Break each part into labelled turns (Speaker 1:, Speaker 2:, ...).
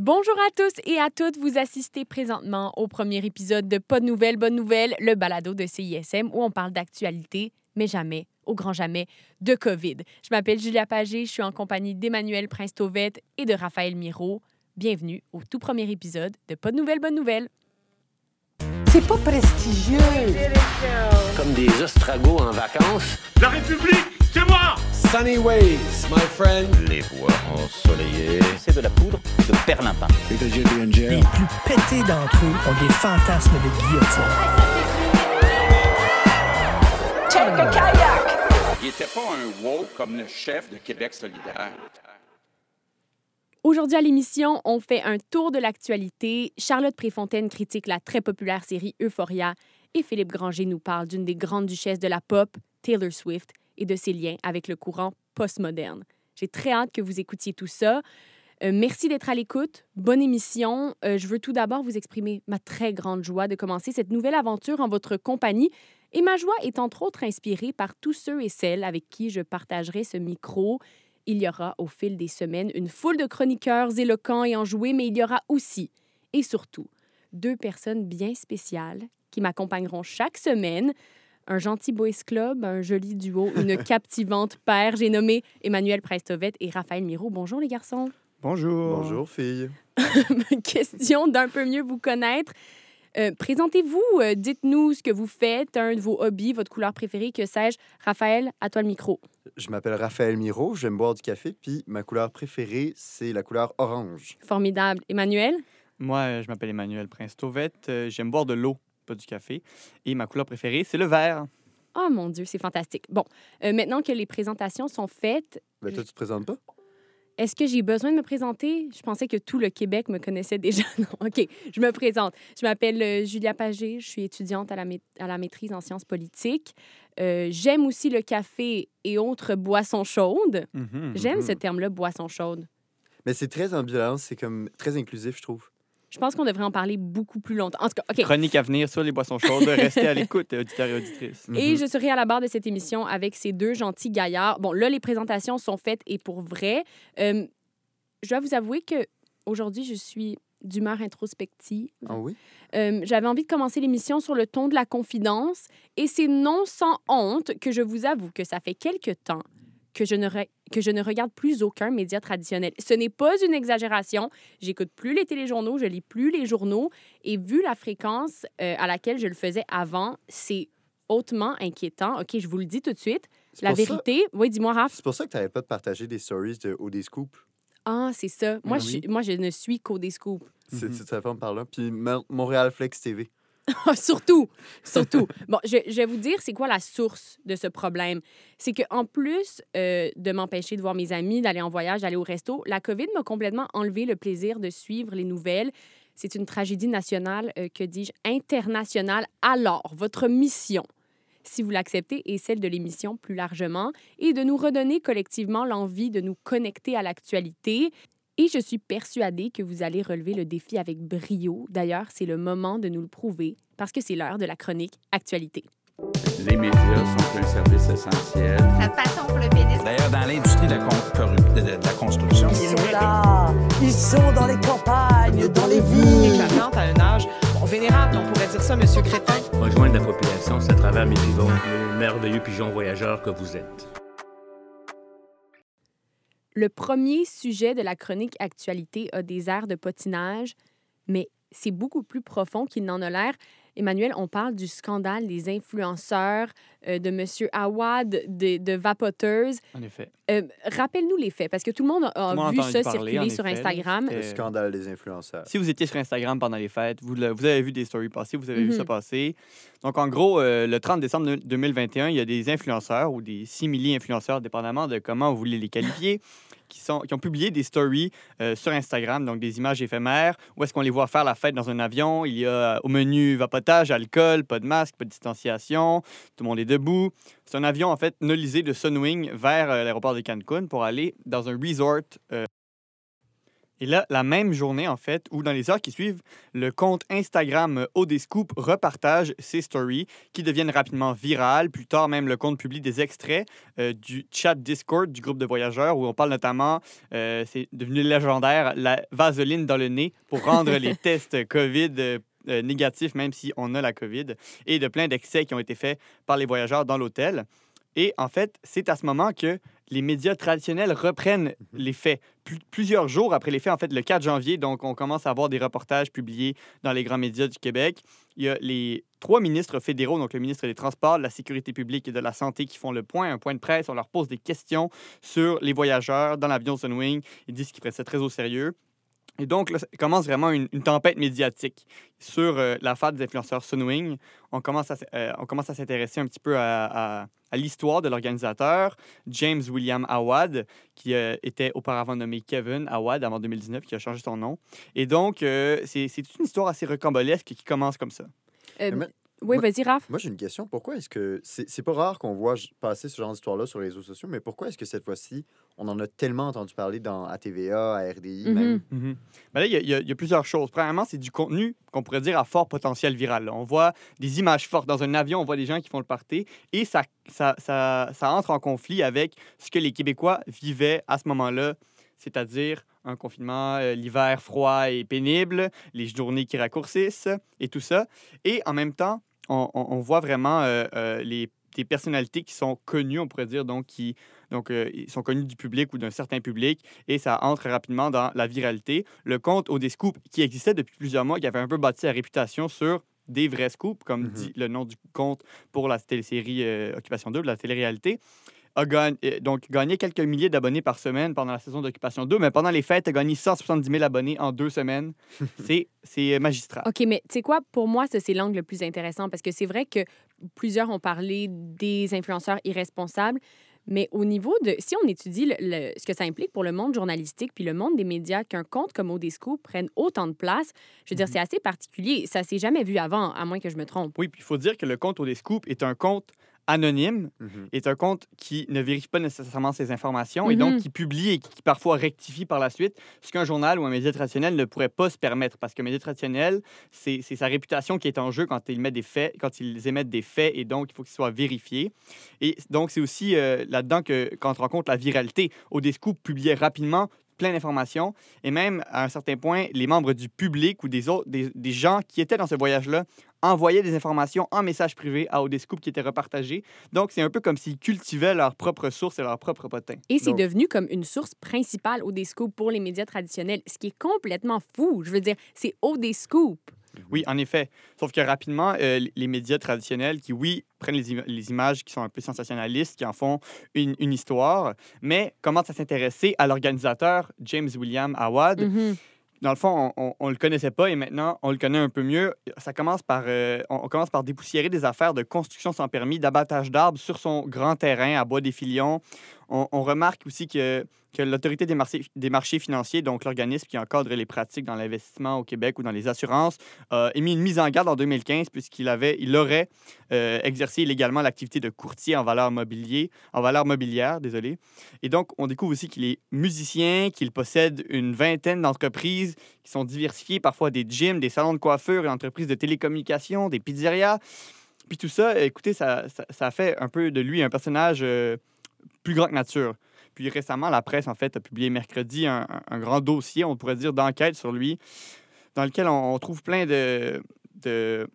Speaker 1: Bonjour à tous et à toutes. Vous assistez présentement au premier épisode de Pas de nouvelles, bonne nouvelle, le balado de CISM où on parle d'actualité, mais jamais, au grand jamais, de COVID. Je m'appelle Julia Pagé, je suis en compagnie d'Emmanuel Prince-Tauvette et de Raphaël Miro. Bienvenue au tout premier épisode de Pas de nouvelles, bonne nouvelle.
Speaker 2: C'est pas prestigieux.
Speaker 3: Comme des ostragos en vacances.
Speaker 4: La République, c'est moi
Speaker 5: Sunny ways, my friend.
Speaker 6: Les voix ensoleillées.
Speaker 7: C'est de la poudre de perlimpin.
Speaker 8: Les plus pétés d'entre eux ont des fantasmes de guillotine.
Speaker 2: Check a kayak.
Speaker 4: Il était pas un woke comme le chef de Québec solidaire.
Speaker 1: Aujourd'hui à l'émission, on fait un tour de l'actualité. Charlotte Préfontaine critique la très populaire série Euphoria et Philippe Granger nous parle d'une des grandes duchesses de la pop, Taylor Swift, et de ses liens avec le courant postmoderne. J'ai très hâte que vous écoutiez tout ça. Euh, merci d'être à l'écoute. Bonne émission. Euh, je veux tout d'abord vous exprimer ma très grande joie de commencer cette nouvelle aventure en votre compagnie. Et ma joie est entre autres inspirée par tous ceux et celles avec qui je partagerai ce micro. Il y aura au fil des semaines une foule de chroniqueurs éloquents et enjoués, mais il y aura aussi et surtout deux personnes bien spéciales qui m'accompagneront chaque semaine. Un gentil boys club, un joli duo, une captivante paire. J'ai nommé Emmanuel Prestovette et Raphaël Miro. Bonjour les garçons.
Speaker 9: Bonjour.
Speaker 5: Bonjour, fille.
Speaker 1: Question d'un peu mieux vous connaître. Euh, Présentez-vous, euh, dites-nous ce que vous faites, un de vos hobbies, votre couleur préférée, que sais-je. Raphaël, à toi le micro.
Speaker 9: Je m'appelle Raphaël Miro, j'aime boire du café, puis ma couleur préférée, c'est la couleur orange.
Speaker 1: Formidable. Emmanuel?
Speaker 10: Moi, euh, je m'appelle Emmanuel Prince-Tauvette. Euh, J'aime boire de l'eau, pas du café. Et ma couleur préférée, c'est le vert.
Speaker 1: Oh mon Dieu, c'est fantastique. Bon, euh, maintenant que les présentations sont faites,
Speaker 9: Ben, toi, tu te présentes pas?
Speaker 1: est-ce que j'ai besoin de me présenter? Je pensais que tout le Québec me connaissait déjà. Non, OK, je me présente. Je m'appelle euh, Julia Pagé, je suis étudiante à la, ma- à la maîtrise en sciences politiques. Euh, J'aime aussi le café et autres boissons chaudes.
Speaker 10: Mhm.
Speaker 1: J'aime
Speaker 9: Mhm.
Speaker 1: ce terme-là, boisson chaude.
Speaker 9: Mais c'est très ambivalent, c'est comme très inclusif, je trouve.
Speaker 1: Je pense qu'on devrait en parler beaucoup plus longtemps. En tout cas, OK.
Speaker 10: Chronique à venir sur les boissons chaudes. Restez à l'écoute, auditeurs et auditrices.
Speaker 1: Et
Speaker 9: Mhm.
Speaker 1: je serai à la barre de cette émission avec ces deux gentils gaillards. Bon, là, les présentations sont faites et pour vrai. Euh, je dois vous avouer que aujourd'hui, je suis d'humeur introspective.
Speaker 9: Ah oui?
Speaker 1: Euh, J'avais envie de commencer l'émission sur le ton de la confidence et c'est non sans honte que je vous avoue que ça fait quelque temps que je ne, re- que je ne regarde plus aucun média traditionnel. Ce n'est pas une exagération. J'écoute plus les téléjournaux, je lis plus les journaux et vu la fréquence euh, à laquelle je le faisais avant, c'est hautement inquiétant. OK, je vous le dis tout de suite. La
Speaker 9: ça-
Speaker 1: vérité, oui, dis-moi, Raph.
Speaker 9: C'est pour ça que tu n'arrêtes pas de partager des stories de OD Scoop.
Speaker 1: Ah, c'est ça. Moi,
Speaker 10: Ah
Speaker 1: je, moi, je ne suis qu'au des scoops.
Speaker 9: C'est
Speaker 10: Mhm.
Speaker 9: cette femme par là. Puis Mo- Montréal Flex TV.
Speaker 1: Surtout, surtout. Bon, je, je vais vous dire, c'est quoi la source de ce problème? C'est qu'en plus euh, de m'empêcher de voir mes amis, d'aller en voyage, d'aller au resto, la COVID m'a complètement enlevé le plaisir de suivre les nouvelles. C'est une tragédie nationale, euh, que dis-je, internationale. Alors, votre mission, si vous l'acceptez, est celle de l'émission plus largement, et de nous redonner collectivement l'envie de nous connecter à l'actualité. Et je suis persuadée que vous allez relever le défi avec brio. D'ailleurs, c'est le moment de nous le prouver parce que c'est l'heure de la chronique Actualité.
Speaker 4: Les médias sont un service essentiel.
Speaker 11: Sa passion pour le pénis.
Speaker 6: D'ailleurs, dans l'industrie de, la con- de- de- de la construction,
Speaker 2: Ils sont là. Ils sont dans les campagnes, dans les villes.
Speaker 12: éclatante à un âge bon, vénérable, on pourrait dire ça, Monsieur Crétin.
Speaker 3: Rejoindre la population, c'est à travers mes pigeons, les merveilleux pigeons voyageurs que vous êtes.
Speaker 1: Le premier sujet de la chronique Actualité a des airs de potinage, mais c'est beaucoup plus profond qu'il n'en a l'air. Emmanuel, on parle du scandale des influenceurs, euh, de M. Awad, de, de Vapoteuse.
Speaker 10: En effet.
Speaker 1: Euh, Rappelle-nous les faits, parce que tout le monde a, a
Speaker 10: Tout le monde a
Speaker 1: vu ça
Speaker 10: parler,
Speaker 1: circuler sur
Speaker 10: effet.
Speaker 1: Instagram.
Speaker 9: Le scandale des influenceurs.
Speaker 10: Si vous étiez sur Instagram pendant les fêtes, vous, le- vous avez vu des stories passer, vous avez vu
Speaker 1: Mhm.
Speaker 10: ça passer. Donc, en gros, euh, le 30 décembre de- 2021, il y a des influenceurs ou des simili-influenceurs, dépendamment de comment vous voulez les qualifier, qui, ont publié des stories euh, sur Instagram, donc des images éphémères, où est-ce qu'on les voit faire la fête dans un avion. Il y a euh, au menu vapotage, alcool, pas de masque, pas de distanciation, tout le monde est debout. C'est un avion, en fait, nolisé de Sunwing vers euh, l'aéroport de Cancun pour aller dans un resort Et là, la même journée, en fait, ou dans les heures qui suivent, le compte Instagram Odescoop repartage ses stories qui deviennent rapidement virales. Plus tard, même, le compte publie des extraits euh, du chat Discord du groupe de voyageurs où on parle notamment, euh, c'est devenu légendaire, la vaseline dans le nez pour rendre les tests COVID euh, euh, négatifs, même si on a la COVID, et de plein d'excès qui ont été faits par les voyageurs dans l'hôtel. Et en fait, c'est à ce moment que les médias traditionnels reprennent les faits. Plus- plusieurs jours après les faits, en fait, le 4 janvier, donc on commence à avoir des reportages publiés dans les grands médias du Québec. Il y a les trois ministres fédéraux, donc le ministre des Transports, de la Sécurité publique et de la Santé, qui font le point, un point de presse. On leur pose des questions sur les voyageurs dans l'avion Sunwing. Ils disent qu'ils prennent ça très au sérieux. Et donc, là, commence vraiment une, une tempête médiatique sur euh, l'affaire des influenceurs Sunwing. On commence à, euh, on commence à s'intéresser un petit peu à, à- à l'histoire de l'organisateur, James William Awad, qui euh, était auparavant nommé Kevin Awad avant 2019, qui a changé son nom. Et donc, euh, c'est c'est toute une histoire assez rocambolesque qui commence comme ça.
Speaker 1: Euh, oui,
Speaker 9: moi-
Speaker 1: vas-y, Raph.
Speaker 9: Moi, j'ai une question. Pourquoi est-ce que. C'est c'est pas rare qu'on voit passer ce genre d'histoire-là sur les réseaux sociaux, mais pourquoi est-ce que cette fois-ci, on en a tellement entendu parler dans à TVA, à RDI, même?
Speaker 10: Mhm. Ben là, il y, a- y y plusieurs choses. Premièrement, c'est du contenu qu'on pourrait dire à fort potentiel viral. là. On voit des images fortes dans un avion, on voit des gens qui font le party, et ça, ça, ça, ça entre en conflit avec ce que les Québécois vivaient à ce moment-là, c'est-à-dire un confinement, euh, l'hiver froid et pénible, les journées qui raccourcissent, et tout ça. Et en même temps, on, voit vraiment euh, euh, les des personnalités qui sont connues, on pourrait dire, donc qui donc, euh, ils sont connus du public ou d'un certain public, et ça entre rapidement dans la viralité. Le compte Odescoop, qui existait depuis plusieurs mois, qui avait un peu bâti sa réputation sur des vrais scoops, comme
Speaker 9: Mhm.
Speaker 10: dit le nom du compte pour la télésérie euh, Occupation 2, la télé-réalité, a gagné, euh, donc gagné quelques milliers d'abonnés par semaine pendant la saison d'Occupation 2, mais pendant les fêtes, a gagné 170 000 abonnés en deux semaines. C'est- C'est magistral.
Speaker 1: OK, mais tu sais quoi, pour moi, ça, c'est l'angle le plus intéressant parce que c'est vrai que plusieurs ont parlé des influenceurs irresponsables, mais au niveau de. Si on étudie le- le- ce que ça implique pour le monde journalistique puis le monde des médias, qu'un compte comme Odesco prenne autant de place, je veux dire,
Speaker 10: Mhm.
Speaker 1: c'est assez particulier. Ça s'est jamais vu avant, à moins que je me trompe.
Speaker 10: Oui, puis il faut dire que le compte Odescoop est un compte anonyme,
Speaker 9: Mhm.
Speaker 10: est un compte qui ne vérifie pas nécessairement ses informations et
Speaker 1: Mhm.
Speaker 10: donc qui publie et qui parfois rectifie par la suite, ce qu'un journal ou un média traditionnel ne pourrait pas se permettre parce qu'un média traditionnel, c'est c'est sa réputation qui est en jeu quand ils, mettent des faits, quand ils émettent des faits et donc il faut qu'ils soient vérifiés. Et donc c'est aussi euh, là-dedans que qu'entre en compte la viralité. Odescoop publiait rapidement plein d'informations et même à un certain point, les membres du public ou des autres, des, des gens qui étaient dans ce voyage-là envoyaient des informations en message privé à Odescoop qui étaient repartagées. Donc, c'est un peu comme s'ils cultivaient leurs propres sources et leurs propres potins.
Speaker 1: Et c'est
Speaker 10: Donc,
Speaker 1: devenu comme une source principale Odescoop pour les médias traditionnels, ce qui est complètement fou. Je veux dire, c'est Odescoop.
Speaker 10: Oui, en effet. Sauf que rapidement, euh, les médias traditionnels qui, oui, prennent les, im- les images qui sont un peu sensationnalistes, qui en font une, une histoire, mais commencent à s'intéresser à l'organisateur James William Awad.
Speaker 1: Mhm.
Speaker 10: Dans le fond, on, on le connaissait pas et maintenant, on le connaît un peu mieux. Euh, on, commence par dépoussiérer des affaires de construction sans permis, d'abattage d'arbres sur son grand terrain à Bois-des-Filions. On, remarque aussi que, que l'autorité des marchés, financiers, donc l'organisme qui encadre les pratiques dans l'investissement au Québec ou dans les assurances, a émis une mise en garde en 2015 puisqu'il avait, il aurait euh, exercé illégalement l'activité de courtier en valeur mobilier, en mobilière, désolé. Et donc, on découvre aussi qu'il est musicien, qu'il possède une vingtaine d'entreprises qui sont diversifiées, parfois des gyms, des salons de coiffure, une entreprise de télécommunications, des pizzerias. Puis tout ça, écoutez, ça, ça, ça fait un peu de lui un personnage euh, plus grand que nature. Puis récemment, la presse, en fait, a publié mercredi un, un- grand dossier, on pourrait dire, d'enquête sur lui, dans lequel on, on trouve plein de, de-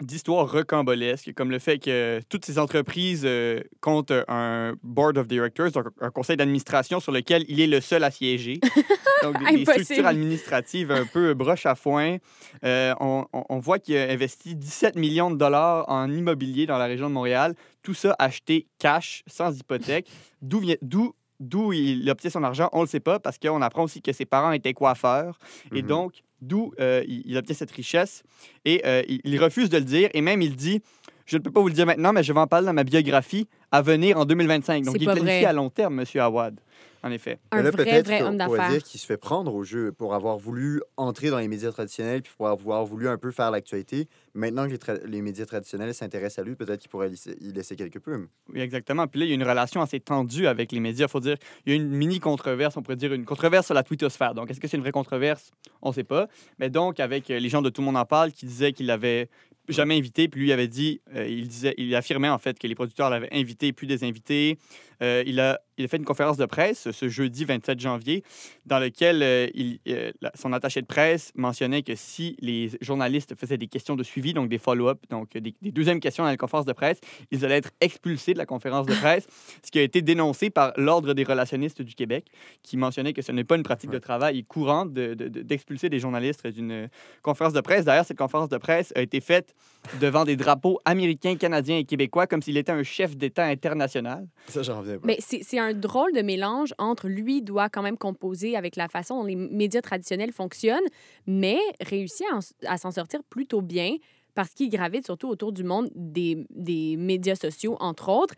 Speaker 10: d'histoires rocambolesques, comme le fait que toutes ces entreprises euh, comptent un board of directors, donc un conseil d'administration sur lequel il est le seul à siéger. Donc, des, structures administratives un peu broche à foin. Euh, on, on- on voit qu'il a investi 17 millions de dollars en immobilier dans la région de Montréal. Tout ça acheté cash, sans hypothèque. D'où vient- d'où D'où il obtient son argent, on ne le sait pas, parce qu'on apprend aussi que ses parents étaient coiffeurs. Et
Speaker 9: Mhm.
Speaker 10: donc, d'où euh, il, obtient cette richesse. Et euh, il refuse de le dire. Et même, il dit Je ne peux pas vous le dire maintenant, mais je vais en parler dans ma biographie à venir en 2025. Donc, il est planifié
Speaker 1: vrai.
Speaker 10: à long terme, M. Awad, en effet.
Speaker 1: Un
Speaker 9: là,
Speaker 1: vrai, vrai homme d'affaires.
Speaker 9: dire qu'il se fait prendre au jeu pour avoir voulu entrer dans les médias traditionnels puis pour avoir voulu un peu faire l'actualité. Maintenant que les, tra- les médias traditionnels s'intéressent à lui, peut-être qu'il pourrait y laisser quelques plumes.
Speaker 10: Oui, exactement. Puis là, il y a une relation assez tendue avec les médias. Il faut dire, il y a une mini controverse, on pourrait dire une controverse sur la twittosphère. Donc, est-ce que c'est une vraie controverse? On ne sait pas. Mais donc, avec euh, les gens de Tout le monde en parle qui disaient qu'il l'avait jamais invité, puis lui avait dit, euh, il disait, il affirmait en fait que les producteurs l'avaient invité, puis des invités. Euh, il, a, il a fait une conférence de presse ce jeudi 27 janvier, dans lequel euh, il, euh, son attaché de presse mentionnait que si les journalistes faisaient des questions de suivi, donc des follow-up, donc des, des deuxièmes questions dans la conférence de presse, ils allaient être expulsés de la conférence de presse, ce qui a été dénoncé par l'Ordre des relationnistes du Québec, qui mentionnait que ce n'est pas une pratique de travail courante de- de- de- d'expulser des journalistes d'une conférence de presse. D'ailleurs, cette conférence de presse a été faite devant des drapeaux américains, canadiens et québécois, comme s'il était un chef d'État international.
Speaker 9: Ça, j'en reviens pas.
Speaker 1: Mais c'est c'est un drôle de mélange entre lui doit quand même composer avec la façon dont les médias traditionnels fonctionnent, mais réussit à, en- à s'en sortir plutôt bien parce qu'il gravite surtout autour du monde des, des médias sociaux, entre autres.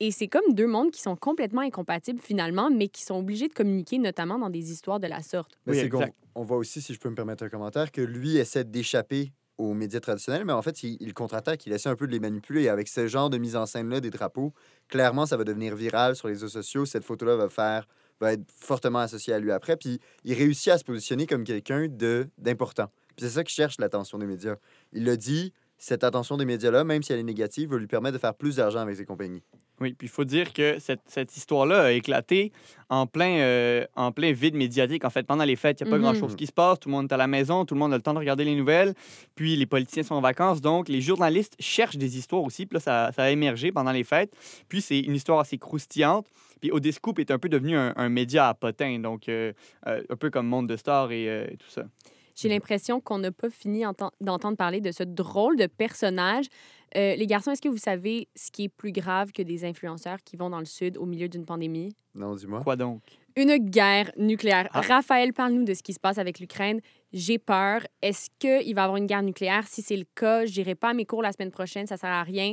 Speaker 1: Et c'est comme deux mondes qui sont complètement incompatibles finalement, mais qui sont obligés de communiquer, notamment dans des histoires de la sorte.
Speaker 9: Mais
Speaker 10: Oui,
Speaker 9: c'est qu'on
Speaker 10: exact.
Speaker 9: on voit aussi, si je peux me permettre un commentaire, que lui essaie d'échapper aux médias traditionnels, mais en fait, il, contre-attaque, il essaie un peu de les manipuler. Avec ce genre de mise en scène-là des drapeaux, clairement, ça va devenir viral sur les réseaux sociaux. Cette photo-là va faire va être fortement associée à lui après. Puis il réussit à se positionner comme quelqu'un d'important. Puis c'est ça qui cherche l'attention des médias. Il le dit, cette attention des médias-là, même si elle est négative, va lui permettre de faire plus d'argent avec ses compagnies.
Speaker 10: Oui, puis il faut dire que cette, cette histoire-là a éclaté en plein, euh, en plein vide médiatique. En fait, pendant les fêtes, il n'y a pas
Speaker 1: Mhm.
Speaker 10: grand-chose qui se passe. Tout le monde est à la maison, tout le monde a le temps de regarder les nouvelles. Puis les politiciens sont en vacances. Donc, les journalistes cherchent des histoires aussi. Puis là, ça, ça a émergé pendant les fêtes. Puis c'est une histoire assez croustillante. Puis Odescoop est un peu devenu un, un média à potins. Donc, euh, euh, un peu comme Monde de Stars et tout ça.
Speaker 1: J'ai l'impression qu'on n'a pas fini enten- d'entendre parler de ce drôle de personnage. Euh, les garçons, est-ce que vous savez ce qui est plus grave que des influenceurs qui vont dans le sud au milieu d'une pandémie?
Speaker 9: Non, dis-moi.
Speaker 10: Quoi donc?
Speaker 1: Une guerre nucléaire.
Speaker 10: Ah.
Speaker 1: Raphaël, parle-nous de ce qui se passe avec l'Ukraine. J'ai peur. Est-ce qu'il va y avoir une guerre nucléaire? Si c'est le cas, je n'irai pas à mes cours la semaine prochaine, ça sert à rien.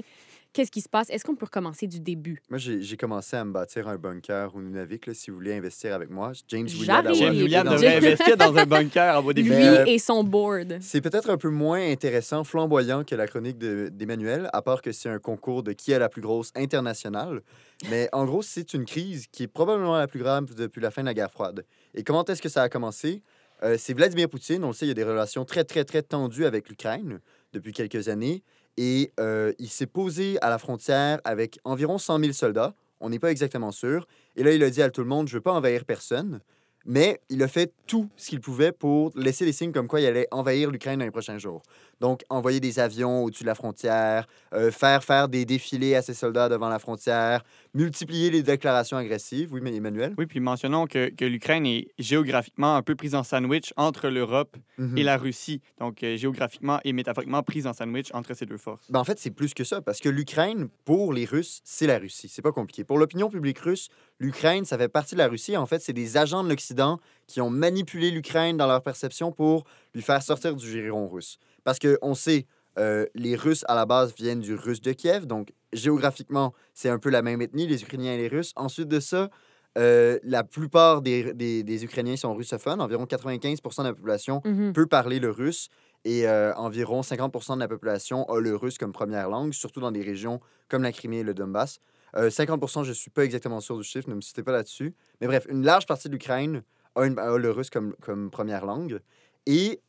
Speaker 1: Qu'est-ce qui se passe? Est-ce qu'on peut recommencer du début?
Speaker 9: Moi, j'ai commencé à me bâtir un bunker au Nunavik, là, si vous voulez investir avec moi. James William
Speaker 10: James William
Speaker 9: dans-
Speaker 1: oui.
Speaker 10: devrait investir dans un bunker en bas des
Speaker 1: Lui
Speaker 9: euh,
Speaker 1: et son board.
Speaker 9: C'est peut-être un peu moins intéressant, flamboyant que la chronique de- d'Emmanuel, à part que c'est un concours de qui est la plus grosse internationale. Mais en gros, c'est une crise qui est probablement la plus grave depuis la fin de la guerre froide. Et comment est-ce que ça a commencé? Euh, c'est Vladimir Poutine, on le sait, il y a des relations très, très, très tendues avec l'Ukraine depuis quelques années. Et euh, il s'est posé à la frontière avec environ 100 000 soldats. On n'est pas exactement sûr. Et là, il a dit à tout le monde, je ne veux pas envahir personne. Mais il a fait tout ce qu'il pouvait pour laisser des signes comme quoi il allait envahir l'Ukraine dans les prochains jours. Donc, envoyer des avions au-dessus de la frontière, euh, faire faire des défilés à ses soldats devant la frontière, multiplier les déclarations agressives. Oui, mais Emmanuel?
Speaker 10: Oui, puis mentionnons que, que l'Ukraine est géographiquement un peu prise en sandwich entre l'Europe
Speaker 9: Mhm.
Speaker 10: et la Russie. Donc, euh, géographiquement et métaphoriquement prise en sandwich entre ces deux forces.
Speaker 9: Ben, en fait, c'est plus que ça, parce que l'Ukraine, pour les Russes, c'est la Russie. C'est pas compliqué. Pour l'opinion publique russe, l'Ukraine, ça fait partie de la Russie. En fait, c'est des agents de l'Occident qui ont manipulé l'Ukraine dans leur perception pour lui faire sortir du giron russe. Parce qu'on sait, euh, les Russes, à la base, viennent du russe de Kiev. Donc, géographiquement, c'est un peu la même ethnie, les Ukrainiens et les Russes. Ensuite de ça, euh, la plupart des, des- des Ukrainiens sont russophones. Environ 95% de la population
Speaker 1: Mhm.
Speaker 9: peut parler le russe et euh, environ 50% de la population a le russe comme première langue, surtout dans des régions comme la Crimée et le Donbass. Euh, 50 je ne suis pas exactement sûr du chiffre, ne me citez pas là-dessus. Mais bref, une large partie de l'Ukraine a, a le russe comme, comme première langue. Et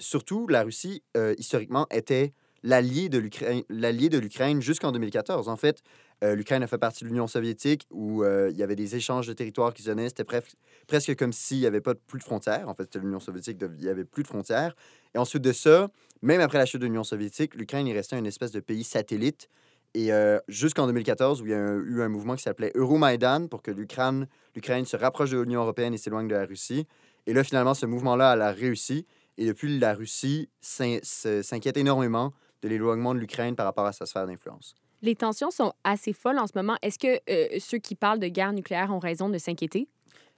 Speaker 9: surtout, la Russie, historiquement, était l'allié de l'Ukraine jusqu'en 2014. En fait, l'Ukraine a fait partie de l'Union soviétique où il y avait des échanges de territoires qui se donnaient. C'était presque, comme s'il n'y avait pas plus de frontières. En fait, c'était l'Union soviétique, il n'y avait plus de frontières. Et ensuite de ça, même après la chute de l'Union soviétique, l'Ukraine est restée une espèce de pays satellite. Et jusqu'en 2014, où il y a eu un mouvement qui s'appelait Euromaïdan pour que l'Ukraine se rapproche de l'Union européenne et s'éloigne de la Russie. Et là, finalement, ce mouvement-là, elle a réussi. Et depuis, la Russie s'inquiète énormément de l'éloignement de l'Ukraine par rapport à sa sphère d'influence.
Speaker 1: Les tensions sont assez folles en ce moment. Est-ce que euh, ceux qui parlent de guerre nucléaire ont raison de s'inquiéter?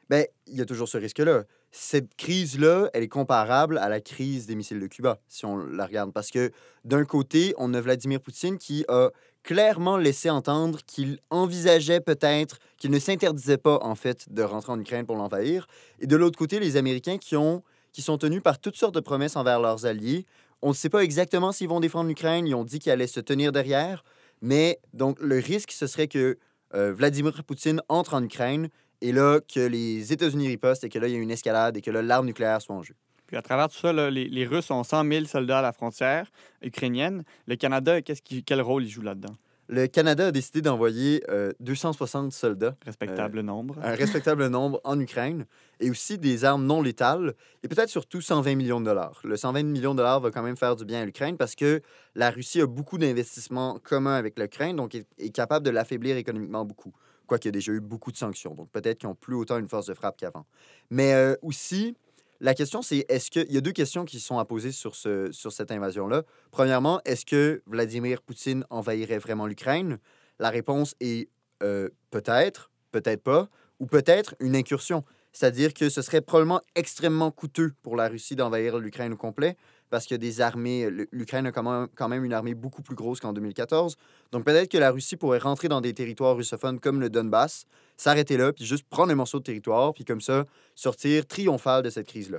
Speaker 9: Ben, il y a toujours ce risque-là. cette crise-là, elle est comparable à la crise des missiles de Cuba, si on la regarde. Parce que d'un côté, on a Vladimir Poutine qui a clairement laissé entendre qu'il envisageait peut-être, qu'il ne s'interdisait pas, en fait, de rentrer en Ukraine pour l'envahir. Et de l'autre côté, les Américains qui, ont, qui sont tenus par toutes sortes de promesses envers leurs alliés. On ne sait pas exactement s'ils vont défendre l'Ukraine. Ils ont dit qu'ils allaient se tenir derrière. Mais donc, le risque, ce serait que euh, Vladimir Poutine entre en Ukraine et là, que les États-Unis ripostent et que là, il y a une escalade et que là, l'arme nucléaire soit en jeu.
Speaker 10: Puis à travers tout ça, là, les, les Russes ont 100 000 soldats à la frontière ukrainienne. Le Canada, qu'est-ce qui, quel rôle il joue là-dedans?
Speaker 9: Le Canada a décidé d'envoyer euh, 260 soldats,
Speaker 10: Respectable
Speaker 9: Euh,
Speaker 10: nombre.
Speaker 9: un respectable nombre, en Ukraine, et aussi des armes non létales, et peut-être surtout 120 millions de dollars. Le 120 millions de dollars va quand même faire du bien à l'Ukraine parce que la Russie a beaucoup d'investissements communs avec l'Ukraine, donc est, est capable de l'affaiblir économiquement beaucoup. Quoiqu'il y a déjà eu beaucoup de sanctions, donc peut-être qu'ils n'ont plus autant une force de frappe qu'avant. Mais euh, aussi, la question, c'est est-ce que. Il y a deux questions qui sont à poser sur, ce, sur cette invasion-là. Premièrement, est-ce que Vladimir Poutine envahirait vraiment l'Ukraine? La réponse est euh, peut-être, peut-être pas, ou peut-être une incursion. C'est-à-dire que ce serait probablement extrêmement coûteux pour la Russie d'envahir l'Ukraine au complet, parce qu'il y a des armées. l- L'Ukraine a quand même, une armée beaucoup plus grosse qu'en 2014. Donc peut-être que la Russie pourrait rentrer dans des territoires russophones comme le Donbass, s'arrêter là, puis juste prendre un morceau de territoire, puis comme ça, sortir triomphal de cette crise-là.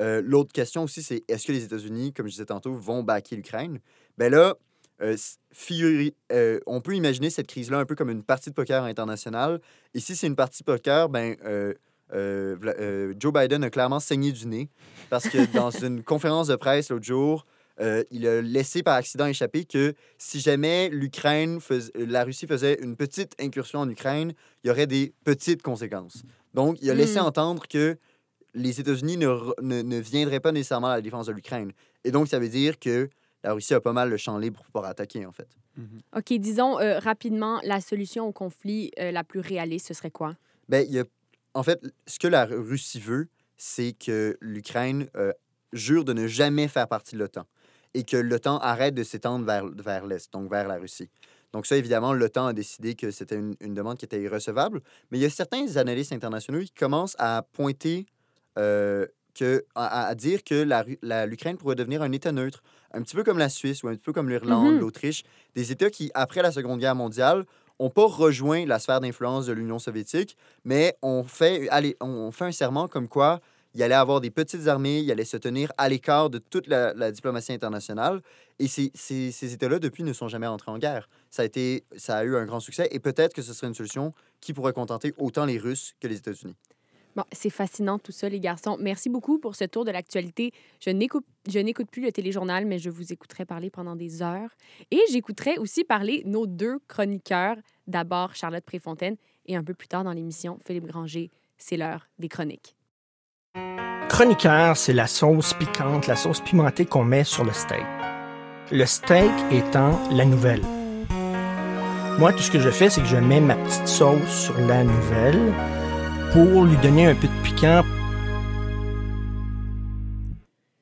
Speaker 9: Euh, L'autre question aussi, c'est est-ce que les États-Unis, comme je disais tantôt, vont backer l'Ukraine? Ben là, euh, euh, on peut imaginer cette crise-là un peu comme une partie de poker internationale. Et si c'est une partie de poker, ben, euh, euh, Joe Biden a clairement saigné du nez parce que dans une conférence de presse l'autre jour, euh, il a laissé par accident échapper que si jamais l'Ukraine, fais- la Russie faisait une petite incursion en Ukraine, il y aurait des petites conséquences. Donc, il a laissé
Speaker 1: Mm.
Speaker 9: entendre que les États-Unis ne, ne, ne viendraient pas nécessairement à la défense de l'Ukraine. Et donc, ça veut dire que la Russie a pas mal le champ libre pour pouvoir attaquer, en fait.
Speaker 1: OK, disons euh, rapidement, la solution au conflit euh, la plus réaliste, ce serait quoi?
Speaker 9: Ben, il y a... En fait, ce que la Russie veut, c'est que l'Ukraine euh, jure de ne jamais faire partie de l'OTAN et que l'OTAN arrête de s'étendre vers, vers l'Est, donc vers la Russie. Donc ça, évidemment, l'OTAN a décidé que c'était une, une demande qui était irrecevable, mais il y a certains analystes internationaux qui commencent à pointer, euh, que, à, à dire que la Ru- la- l'Ukraine pourrait devenir un État neutre, un petit peu comme la Suisse ou un petit peu comme l'Irlande,
Speaker 1: Mhm.
Speaker 9: l'Autriche, des États qui, après la Seconde Guerre mondiale, n'ont pas rejoint la sphère d'influence de l'Union soviétique, mais on fait, allez, on- fait un serment comme quoi il allait avoir des petites armées, il allait se tenir à l'écart de toute la, diplomatie internationale. Et ces, ces, États-là, depuis, ne sont jamais entrés en guerre. Ça a, été, ça a eu un grand succès et peut-être que ce serait une solution qui pourrait contenter autant les Russes que les États-Unis.
Speaker 1: Bon, c'est fascinant tout ça, les garçons. Merci beaucoup pour ce tour de l'actualité. Je n'écoute plus le téléjournal, mais je vous écouterai parler pendant des heures. Et j'écouterai aussi parler nos deux chroniqueurs. D'abord, Charlotte Préfontaine et un peu plus tard dans l'émission, Philippe Granger. C'est l'heure des chroniques.
Speaker 8: Chroniqueur, c'est la sauce piquante, la sauce pimentée qu'on met sur le steak. Le steak étant la nouvelle. Moi, tout ce que je fais, c'est que je mets ma petite sauce sur la nouvelle pour lui donner un peu de piquant.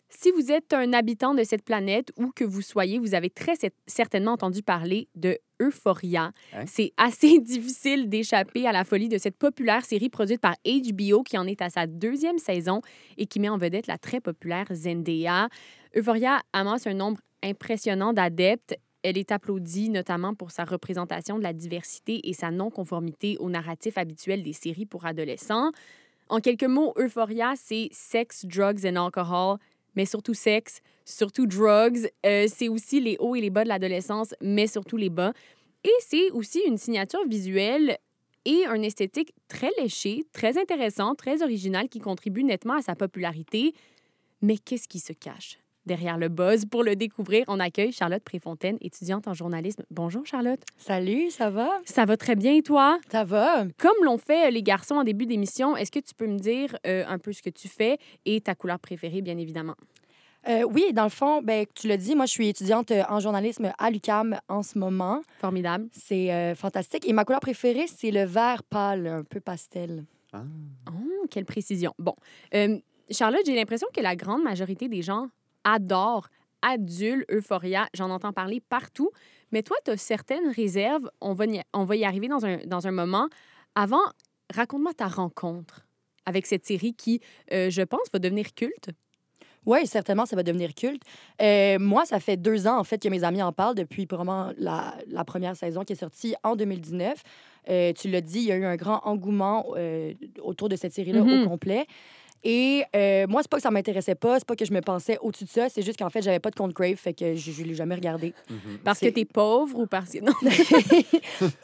Speaker 1: Si vous êtes un habitant de cette planète ou que vous soyez, vous avez très cer- certainement entendu parler de Euphoria.
Speaker 9: Hein?
Speaker 1: C'est assez difficile d'échapper à la folie de cette populaire série produite par HBO qui en est à sa deuxième saison et qui met en vedette la très populaire Zendaya. Euphoria amasse un nombre impressionnant d'adeptes. Elle est applaudie notamment pour sa représentation de la diversité et sa non-conformité au narratif habituel des séries pour adolescents. En quelques mots, Euphoria, c'est sex, drugs and alcohol mais surtout sexe, surtout drugs. Euh, c'est aussi les hauts et les bas de l'adolescence, mais surtout les bas. Et c'est aussi une signature visuelle et un esthétique très léché, très intéressant, très original qui contribue nettement à sa popularité. Mais qu'est-ce qui se cache? Derrière le buzz? Pour le découvrir, on accueille Charlotte Préfontaine, étudiante en journalisme. Bonjour Charlotte.
Speaker 11: Salut, ça va?
Speaker 1: Ça va très bien et toi?
Speaker 11: Ça va.
Speaker 1: Comme l'ont fait euh, les garçons en début d'émission, est-ce que tu peux me dire euh, un peu ce que tu fais et ta couleur préférée, bien évidemment?
Speaker 11: Euh, oui, dans le fond, ben, tu l'as dit, moi, je suis étudiante en journalisme à l'UCAM en ce moment.
Speaker 1: Formidable.
Speaker 11: C'est euh, fantastique. Et ma couleur préférée, c'est le vert pâle, un peu pastel.
Speaker 9: Ah.
Speaker 1: Oh, quelle précision. Bon, euh, Charlotte, j'ai l'impression que la grande majorité des gens adorent Adule, Euphoria. J'en entends parler partout. Mais toi, tu as certaines réserves. On va y, on va y arriver dans un, dans un moment. Avant, raconte-moi ta rencontre avec cette série qui, euh, je pense, va devenir culte.
Speaker 11: Oui, certainement, ça va devenir culte. Euh, moi, ça fait deux ans, en fait, que mes amis en parlent depuis vraiment la, la première saison qui est sortie en 2019. Euh, tu l'as dit, il y a eu un grand engouement euh, autour de cette série-là
Speaker 1: Mhm.
Speaker 11: au complet. Et euh, moi, c'est pas que ça m'intéressait pas, c'est pas que je me pensais au-dessus de ça, c'est juste qu'en fait, j'avais pas de compte Crave, fait que je, je l'ai jamais regardé.
Speaker 1: Parce que t'es pauvre ou parce que... Non.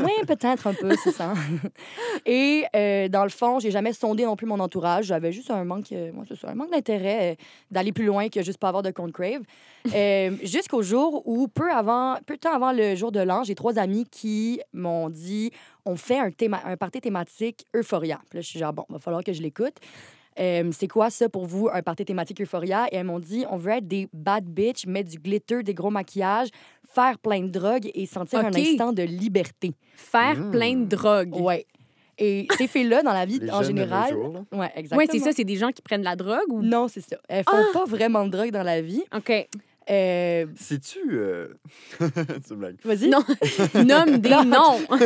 Speaker 11: oui, peut-être un peu, c'est ça. Et euh, dans le fond, j'ai jamais sondé non plus mon entourage. J'avais juste un manque, euh, moi, c'est ça, un manque d'intérêt euh, d'aller plus loin que juste pas avoir de compte Crave. Euh, Jusqu'au jour où, peu avant, peu de temps avant le jour de l'an, j'ai trois amis qui m'ont dit on fait un, théma, un party thématique Euphoria. Puis là, je suis genre, bon, va falloir que je l'écoute. Euh, c'est quoi ça pour vous, un party thématique Euphoria? Et elles m'ont dit, on veut être des bad bitch, mettre du glitter, des gros maquillages, faire plein de drogues et sentir un instant de liberté.
Speaker 1: Faire
Speaker 9: Mm.
Speaker 1: plein de drogues.
Speaker 11: Ouais. Et ces filles-là, dans la vie,
Speaker 9: Les
Speaker 11: en général.
Speaker 9: jours.
Speaker 11: Ouais, exactement.
Speaker 1: Ouais, c'est ça, c'est des gens qui prennent de la drogue ou...
Speaker 11: Non, c'est ça. Elles font pas vraiment de drogue dans la vie.
Speaker 1: OK.
Speaker 11: Euh,
Speaker 9: Sais-tu. euh.
Speaker 11: Vas-y.
Speaker 1: Non. Nomme des noms.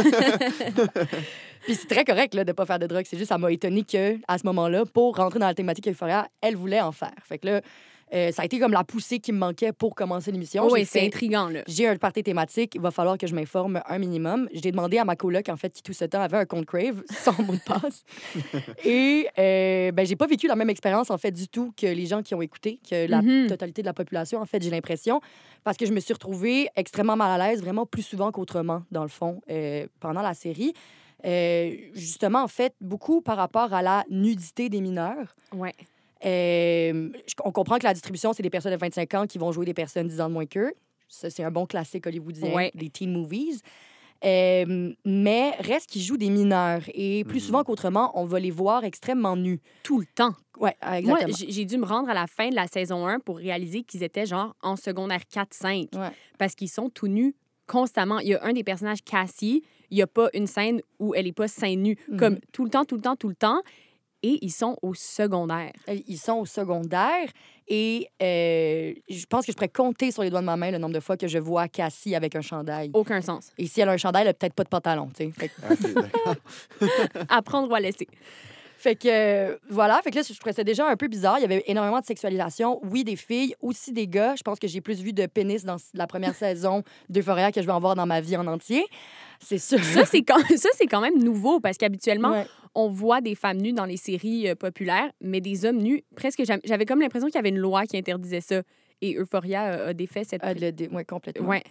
Speaker 11: Puis c'est très correct là, de pas faire de drogue. C'est juste, ça m'a étonné que à ce moment-là, pour rentrer dans la thématique Euphoria, elle voulait en faire. Fait que là, euh, ça a été comme la poussée qui me manquait pour commencer l'émission.
Speaker 1: oui, c'est intriguant, là.
Speaker 11: J'ai un party thématique, il va falloir que je m'informe un minimum. J'ai demandé à ma coloc, en fait, qui tout ce temps avait un compte Crave sans mot de passe. Et euh, ben, j'ai pas vécu la même expérience, en fait, du tout que les gens qui ont écouté, que la
Speaker 1: Mhm.
Speaker 11: totalité de la population, en fait, j'ai l'impression, parce que je me suis retrouvée extrêmement mal à l'aise, vraiment plus souvent qu'autrement, dans le fond, euh, pendant la série. Euh, justement, en fait, beaucoup par rapport à la nudité des mineurs.
Speaker 1: Ouais.
Speaker 11: Euh, on comprend que la distribution, c'est des personnes de 25 ans qui vont jouer des personnes 10 ans de moins qu'eux. Ça, c'est un bon classique hollywoodien
Speaker 1: Ouais.
Speaker 11: des teen movies. Euh, mais reste qu'ils jouent des mineurs. Et plus souvent qu'autrement, on va les voir extrêmement nus.
Speaker 1: Tout le temps.
Speaker 11: Ouais,
Speaker 1: Moi,
Speaker 11: exactement.
Speaker 1: j'ai j'ai dû me rendre à la fin de la saison 1 pour réaliser qu'ils étaient genre en secondaire 4-5.
Speaker 11: Ouais.
Speaker 1: Parce qu'ils sont tout nus constamment. Il y a un des personnages, Cassie, il n'y a pas une scène où elle n'est pas seins nus.
Speaker 11: Mhm.
Speaker 1: Comme tout le temps, tout le temps, tout le temps. Et ils sont au secondaire.
Speaker 11: Euh, Ils sont au secondaire et euh, je pense que je pourrais compter sur les doigts de ma main le nombre de fois que je vois Cassie avec un chandail.
Speaker 1: Aucun sens.
Speaker 11: Et si elle a un chandail, elle a peut-être pas de pantalon, tu sais. Fait
Speaker 1: ou à laisser.
Speaker 11: Fait que euh, voilà, fait que là, je trouvais ça déjà un peu bizarre. Il y avait énormément de sexualisation. Oui, des filles, aussi des gars. Je pense que j'ai plus vu de pénis dans la première saison d'Euphoria que je vais en voir dans ma vie en entier. C'est sûr.
Speaker 1: Ça, c'est quand, ça, quand même nouveau parce qu'habituellement,
Speaker 11: Ouais.
Speaker 1: on voit des femmes nues dans les séries euh, populaires, mais des hommes nus, presque jamais. J'avais comme l'impression qu'il y avait une loi qui interdisait ça. Et Euphoria a, a défait cette.
Speaker 11: Le dé- ouais, complètement.
Speaker 1: Ouais.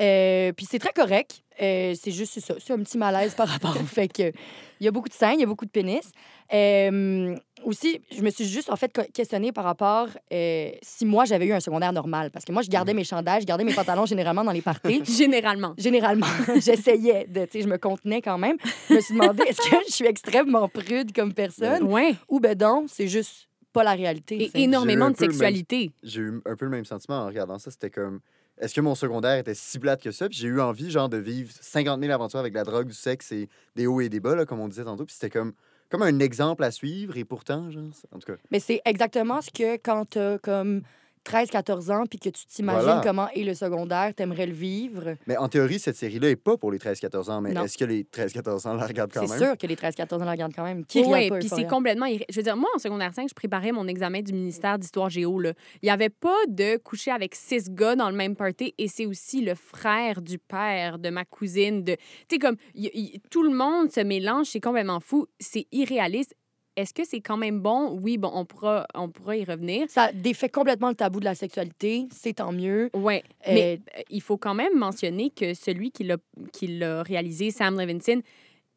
Speaker 11: Euh, puis c'est très correct. Euh, c'est juste ça. C'est un petit malaise par rapport au fait que il y a beaucoup de seins, il y a beaucoup de pénis. Euh, aussi, je me suis juste en fait questionnée par rapport euh, si moi j'avais eu un secondaire normal. Parce que moi, je gardais mes chandails, je gardais mes pantalons généralement dans les parties.
Speaker 1: Généralement.
Speaker 11: Généralement, j'essayais de, tu sais, je me contenais quand même. Je me suis demandé, est-ce que je suis extrêmement prude comme personne?
Speaker 1: Ouais.
Speaker 11: ou ben non, c'est juste pas la réalité.
Speaker 1: Et énormément de sexualité.
Speaker 9: J'ai eu un peu le même sentiment en regardant ça. C'était comme. Est-ce que mon secondaire était si plate que ça? Puis j'ai eu envie, genre, de vivre 50 000 aventures avec la drogue, du sexe et des hauts et des bas, là, comme on disait tantôt. Puis c'était comme, comme un exemple à suivre. Et pourtant, genre, en tout cas.
Speaker 11: Mais c'est exactement ce que quand t'as comme 13-14 ans puis que tu t'imagines
Speaker 9: Voilà.
Speaker 11: comment est le secondaire, t'aimerais le vivre.
Speaker 9: Mais en théorie, cette série-là est pas pour les 13-14 ans. Mais est-ce que les 13-14 ans la regardent quand
Speaker 11: C'est
Speaker 9: même?
Speaker 11: sûr que les 13-14 ans la regardent quand même. Qui
Speaker 1: Oui, puis c'est complètement. Je veux dire, moi, en secondaire 5, je préparais mon examen du ministère d'Histoire Géo. Là. Il n'y avait pas de coucher avec six gars dans le même party et c'est aussi le frère du père de ma cousine. De... Tu sais, comme y- y- tout le monde se mélange, c'est complètement fou, c'est irréaliste. Est-ce que c'est quand même bon? Oui, bon, on pourra, on pourra y revenir.
Speaker 11: Ça défait complètement le tabou de la sexualité. C'est tant mieux.
Speaker 1: Ouais,
Speaker 11: Euh,
Speaker 1: mais euh, il faut quand même mentionner que celui qui l'a qui l'a réalisé, Sam Levinson,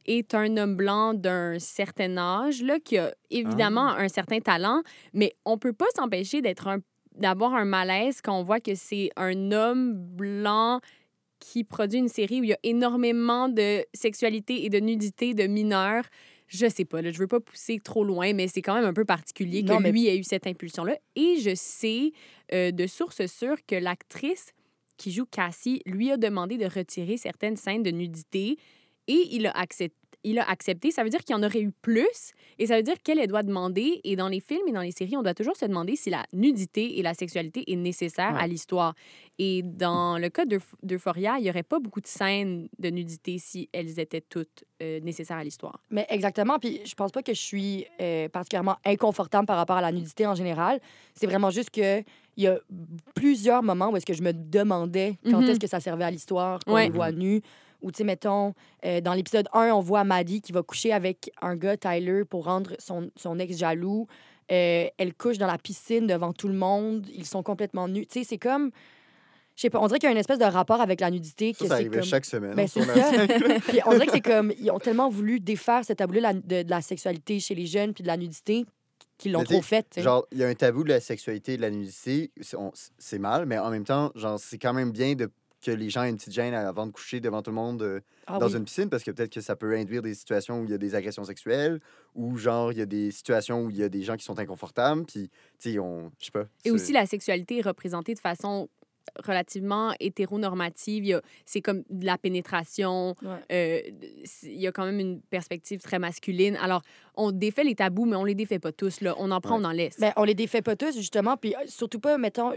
Speaker 1: est un homme blanc d'un certain âge, là, qui a évidemment un certain talent, mais on peut pas s'empêcher d'être un d'avoir un malaise quand on voit que c'est un homme blanc qui produit une série où il y a énormément de sexualité et de nudité de mineurs. Je sais pas, là, je veux pas pousser trop loin, mais c'est quand même un peu particulier que
Speaker 11: Non, mais-
Speaker 1: lui ait eu cette impulsion-là. Et je sais euh, de sources sûres que l'actrice qui joue Cassie lui a demandé de retirer certaines scènes de nudité et il a accep- il a accepté. Ça veut dire qu'il y en aurait eu plus et ça veut dire qu'elle elle doit demander. Et dans les films et dans les séries, on doit toujours se demander si la nudité et la sexualité est nécessaire
Speaker 9: Ouais.
Speaker 1: à l'histoire. Et dans le cas d'Euph- d'Euphoria, il n'y aurait pas beaucoup de scènes de nudité si elles étaient toutes euh, nécessaires à l'histoire.
Speaker 11: Mais exactement. Puis je pense pas que je suis euh, particulièrement inconfortable par rapport à la nudité en général. C'est vraiment juste que il y a plusieurs moments où est-ce que je me demandais quand
Speaker 1: Mhm.
Speaker 11: est-ce que ça servait à l'histoire qu'on
Speaker 1: Ouais.
Speaker 11: voit nus. Ou, tu sais, mettons, euh, dans l'épisode 1, on voit Maddie qui va coucher avec un gars, Tyler, pour rendre son, son ex jaloux. Euh, elle couche dans la piscine devant tout le monde. Ils sont complètement nus. Tu sais, c'est comme... Je sais pas, on dirait qu'il y a une espèce de rapport avec la nudité.
Speaker 9: Ça,
Speaker 11: que
Speaker 9: ça arrivait
Speaker 11: comme...
Speaker 9: chaque semaine.
Speaker 11: Ben, puis on dirait que c'est comme. Ils ont tellement voulu défaire ce tabou-là de, de la sexualité chez les jeunes puis de la nudité qu'ils l'ont trop fait.
Speaker 9: Genre, il y a un tabou de la sexualité et de la nudité. C'est mal, mais en même temps, genre, c'est quand même bien de, que les gens aient une petite gêne avant de coucher devant tout le monde euh,
Speaker 11: Ah
Speaker 9: dans
Speaker 11: oui.
Speaker 9: une piscine parce que peut-être que ça peut induire des situations où il y a des agressions sexuelles ou genre, il y a des situations où il y a des gens qui sont inconfortables. Puis, tu sais, on. Je sais pas.
Speaker 1: Et aussi, la sexualité est représentée de façon relativement hétéronormative. C'est comme de la pénétration.
Speaker 11: Ouais.
Speaker 1: euh, il y a quand même une perspective très masculine. Alors, on défait les tabous, mais on les défait pas tous. Là. On en prend,
Speaker 9: Ouais.
Speaker 1: on en laisse.
Speaker 11: Ben, on les défait pas tous, justement. Puis euh, surtout pas, mettons,